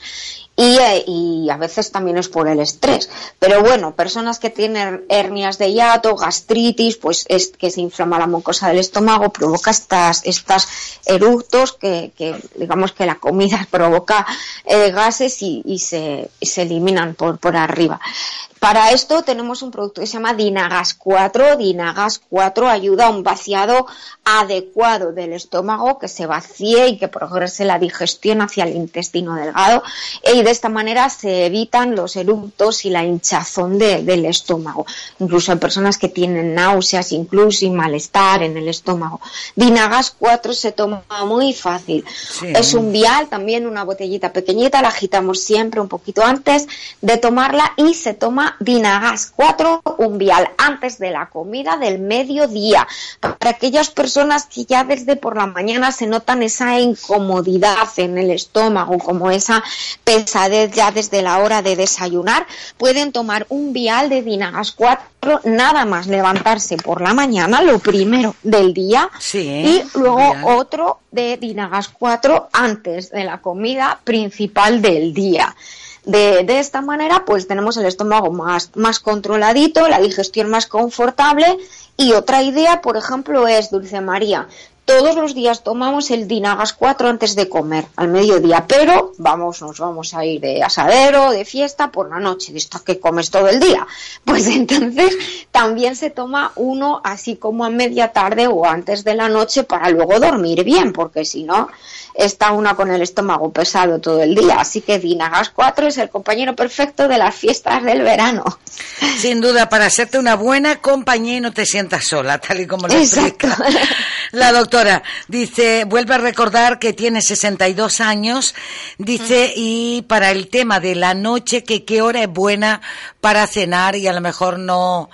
y, eh, y a veces también es por el estrés. Pero bueno, personas que tienen hernias de hiato, gastritis, pues es que se inflama la mucosa del estómago, provoca estas, estas eructos que, digamos que la comida provoca eh, gases y, se, se eliminan por, por arriba. Para esto tenemos un producto que se llama Dinagas 4. Dinagas 4 ayuda a un vaciado adecuado del estómago, que se vacíe y que progrese la digestión hacia el intestino delgado y de esta manera se evitan los eructos y la hinchazón de- del estómago. Incluso hay personas que tienen náuseas, incluso y malestar en el estómago. Dinagas 4 se toma muy fácil. Es un vial, también una botellita pequeñita, la agitamos siempre un poquito antes de tomarla y se toma Dinagas 4, un vial antes de la comida del mediodía. Para aquellas personas que ya desde por la mañana se notan esa incomodidad en el estómago, como esa pesadez ya desde la hora de desayunar, pueden tomar un vial de Dinagas 4 nada más levantarse por la mañana, lo primero del día, y luego vial. otro de Dinagas 4 antes de la comida principal del día. De, de esta manera, pues tenemos el estómago más, más controladito, la digestión más confortable. Y otra idea, por ejemplo, es, Dulce María, todos los días tomamos el Dinagas 4 antes de comer, al mediodía, pero vamos, nos vamos a ir de asadero, de fiesta, por la noche, de esto que comes todo el día. Pues entonces también se toma uno así como a media tarde o antes de la noche para luego dormir bien, porque si no, está una con el estómago pesado todo el día. Así que Dinagas 4 es el compañero perfecto de las fiestas del verano. Sin duda, para hacerte una buena compañía y no te sientas sola, tal y como lo Exacto. explica la doctora. Dice, vuelve a recordar que tiene 62 años, dice, y para el tema de la noche, que qué hora es buena para cenar y a lo mejor no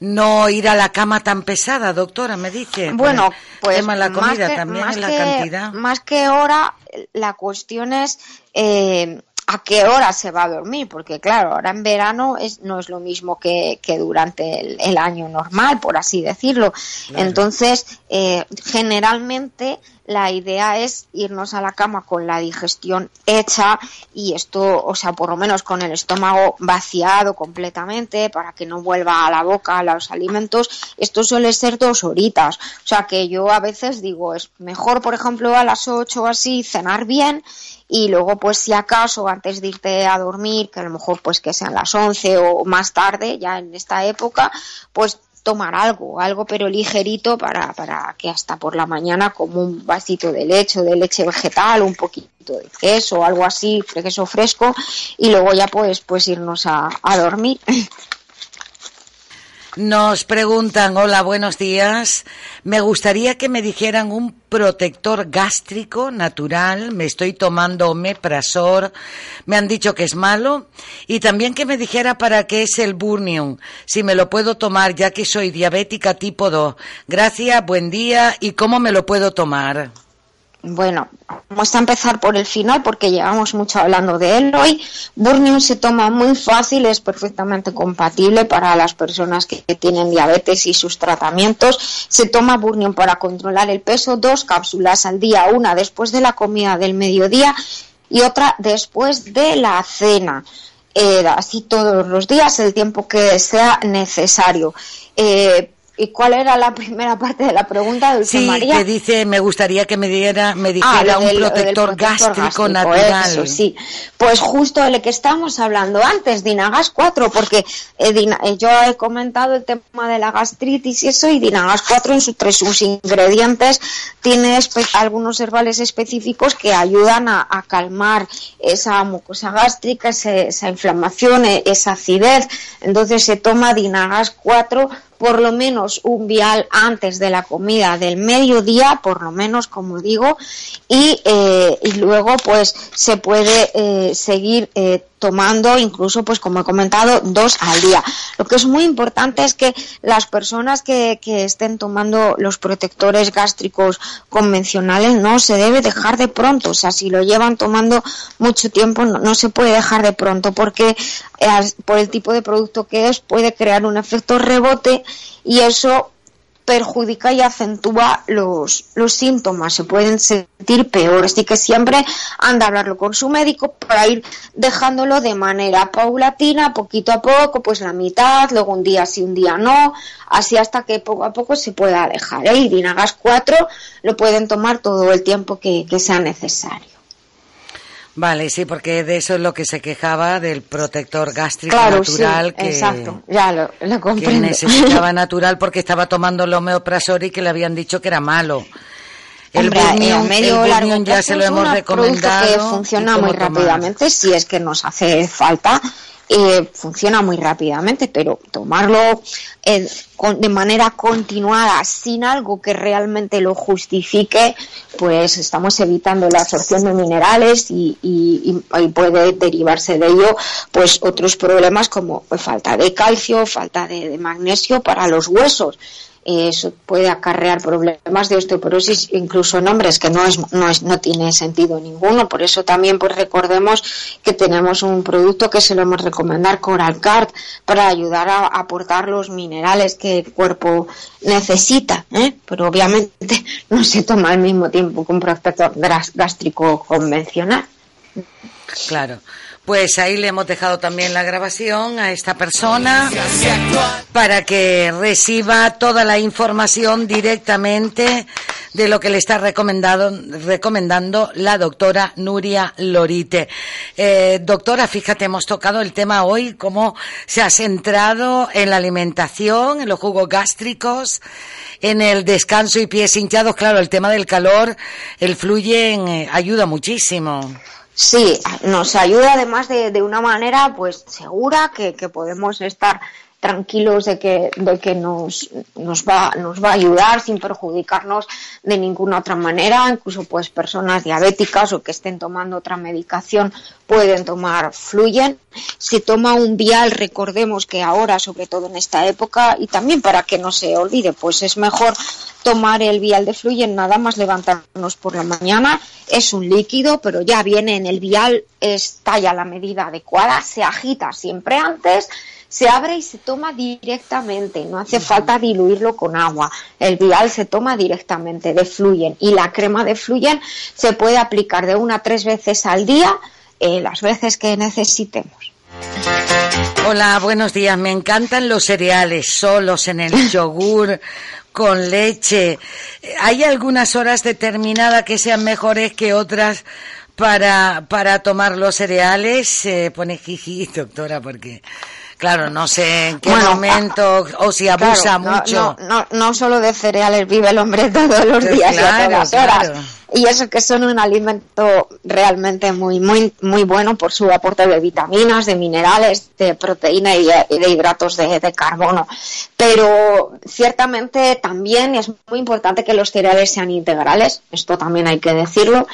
no ir a la cama tan pesada, doctora, me dice. Bueno, pues tema de la más comida que- también más la que- cantidad. Más que hora, la cuestión es eh, a qué hora se va a dormir, porque claro, ahora en verano es, no es lo mismo que, que durante el, el año normal, por así decirlo. Claro. Entonces, eh, generalmente la idea es irnos a la cama con la digestión hecha y esto, o sea, por lo menos con el estómago vaciado completamente para que no vuelva a la boca los alimentos. Esto suele ser dos horitas. O sea, que yo a veces digo, es mejor, por ejemplo, a las 8 o así cenar bien y luego pues si acaso antes de irte a dormir, que a lo mejor pues que sean las 11 o más tarde, ya en esta época, pues tomar algo, algo pero ligerito para, para que hasta por la mañana como un vasito de leche o de leche vegetal, un poquito de queso, algo así, queso fresco y luego ya pues, pues irnos a, a dormir. Nos preguntan, hola, buenos días. Me gustaría que me dijeran un protector gástrico natural. Me estoy tomando omeprazol. Me han dicho que es malo. Y también que me dijera para qué es el Burnium. Si me lo puedo tomar, ya que soy diabética tipo 2. Gracias, buen día. ¿Y cómo me lo puedo tomar? Bueno, vamos a empezar por el final porque llevamos mucho hablando de él hoy. Burnium se toma muy fácil, es perfectamente compatible para las personas que tienen diabetes y sus tratamientos. Se toma Burnium para controlar el peso, dos cápsulas al día, una después de la comida del mediodía y otra después de la cena. Eh, así todos los días, el tiempo que sea necesario. Eh, ¿Y cuál era la primera parte de la pregunta, Dulce Sí, María? que dice, me gustaría que me diera, me Ah, dijera lo un del- protector, gástrico, natural. eso, sí. Pues justo el que estábamos hablando antes, Dinagas 4, porque eh, Dina- eh, yo he comentado el tema de la gastritis y eso, y Dinagas 4 en sus tres sus ingredientes tiene algunos herbales específicos que ayudan a, a calmar esa mucosa gástrica, ese- esa inflamación, e- esa acidez. Entonces se toma Dinagas 4 por lo menos un vial antes de la comida del mediodía, por lo menos como digo, y, eh, luego pues se puede eh, seguir eh, tomando incluso pues como he comentado dos al día. Lo que es muy importante es que las personas que, que estén tomando los protectores gástricos convencionales no se debe dejar de pronto, o sea si lo llevan tomando mucho tiempo no, no se puede dejar de pronto porque eh, por el tipo de producto que es puede crear un efecto rebote y eso perjudica y acentúa los, los síntomas, se pueden sentir peor. Así que siempre anda a hablarlo con su médico para ir dejándolo de manera paulatina, poquito a poco, pues la mitad, luego un día sí, un día no, así hasta que poco a poco se pueda dejar. ¿eh? Y Dinagas 4 lo pueden tomar todo el tiempo que sea necesario. Vale, sí, porque de eso es lo que se quejaba del protector gástrico Claro, sí, natural que, exacto, ya lo, lo que comprendo. necesitaba natural porque estaba tomando el homeoprazol y que le habían dicho que era malo. El medio el largo ya se lo hemos recomendado. que funciona muy rápidamente si es que nos hace falta. Eh, funciona muy rápidamente, pero tomarlo eh, con- de manera continuada sin algo que realmente lo justifique, pues estamos evitando la absorción de minerales y, y- y- puede derivarse de ello pues otros problemas como pues, falta de calcio, falta de magnesio para los huesos. Eh, Eso puede acarrear problemas de osteoporosis incluso en hombres que no es, no es no tiene sentido ninguno por eso también pues recordemos que tenemos un producto que se lo hemos recomendar Coralcard para ayudar a aportar los minerales que el cuerpo necesita ¿eh? pero obviamente no se toma al mismo tiempo que un gras- gástrico convencional Claro. Pues ahí le hemos dejado también la grabación a esta persona para que reciba toda la información directamente de lo que le está recomendado, recomendando la doctora Nuria Lorite. Eh, doctora, fíjate, hemos tocado el tema hoy, cómo se ha centrado en la alimentación, en los jugos gástricos, en el descanso y pies hinchados. Claro, el tema del calor, el fluyen, eh, ayuda muchísimo. Sí, nos ayuda además de, de una manera pues segura que, que podemos estar tranquilos de que, de que nos, nos, va, nos va a ayudar sin perjudicarnos de ninguna otra manera. Incluso pues personas diabéticas o que estén tomando otra medicación pueden tomar fluyen. Si toma un vial, recordemos que ahora, sobre todo en esta época, y también para que no se olvide, pues es mejor tomar el vial de fluyen nada más levantarnos por la mañana. Es un líquido, pero ya viene en el vial, está ya la medida adecuada, se agita siempre antes, se abre y se toma directamente, no hace falta diluirlo con agua. El vial se toma directamente de fluyen y la crema de fluyen se puede aplicar de una a tres veces al día, eh, las veces que necesitemos. Hola, buenos días. Me encantan los cereales solos en el yogur con leche. ¿Hay algunas horas determinadas que sean mejores que otras para, para tomar los cereales? Eh, pone jiji, doctora, porque claro, no sé en qué Bueno, momento o si abusa Claro, mucho. No, no, no solo de cereales vive el hombre todos los días y a Claro, todas horas. Y eso que son un alimento realmente muy, muy, muy bueno por su aporte de vitaminas, de minerales, de proteína y de, y de hidratos de, de carbono. Pero ciertamente también es muy importante que los cereales sean integrales, esto también hay que decirlo.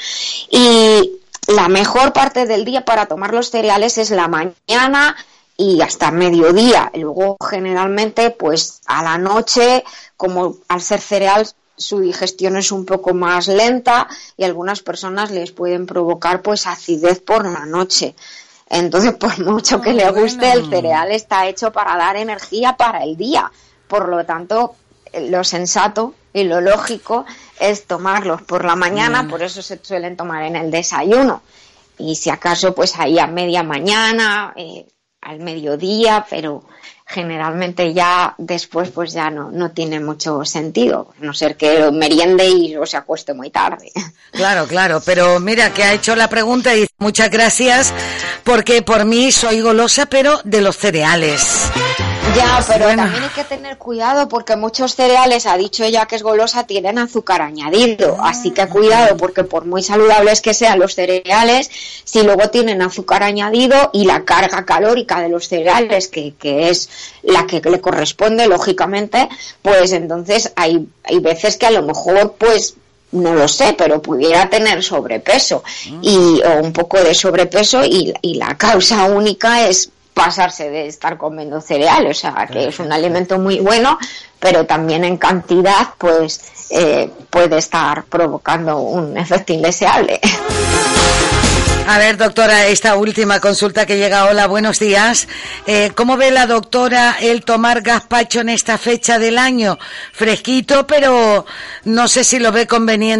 Y la mejor parte del día para tomar los cereales es la mañana y hasta mediodía. Y luego generalmente pues a la noche, como al ser cereal su digestión es un poco más lenta y algunas personas les pueden provocar pues acidez por la noche. Entonces, por mucho que le guste, el cereal está hecho para dar energía para el día. Por lo tanto, lo sensato y lo lógico es tomarlos por la mañana, Mm. por eso se suelen tomar en el desayuno. Y si acaso, pues ahí a media mañana, eh, al mediodía, pero generalmente ya después pues ya no, no tiene mucho sentido, a no ser que meriende y o se acueste muy tarde. Claro, claro, pero mira que ha hecho la pregunta y dice, muchas gracias porque por mí soy golosa, pero de los cereales. Ya, pero Bueno. también hay que tener cuidado porque muchos cereales, ha dicho ella que es golosa, tienen azúcar añadido. Así que cuidado porque por muy saludables que sean los cereales, si luego tienen azúcar añadido y la carga calórica de los cereales, que, que es la que le corresponde, lógicamente, pues entonces hay, hay veces que a lo mejor, pues, no lo sé, pero pudiera tener sobrepeso y, o un poco de sobrepeso y, y la causa única es pasarse de estar comiendo cereal, o sea, que es un alimento muy bueno, pero también en cantidad, pues eh, puede estar provocando un efecto indeseable. A ver, doctora, esta última consulta que llega. Hola, buenos días. Eh, ¿Cómo ve la doctora el tomar gazpacho en esta fecha del año? Fresquito, pero no sé si lo ve conveniente.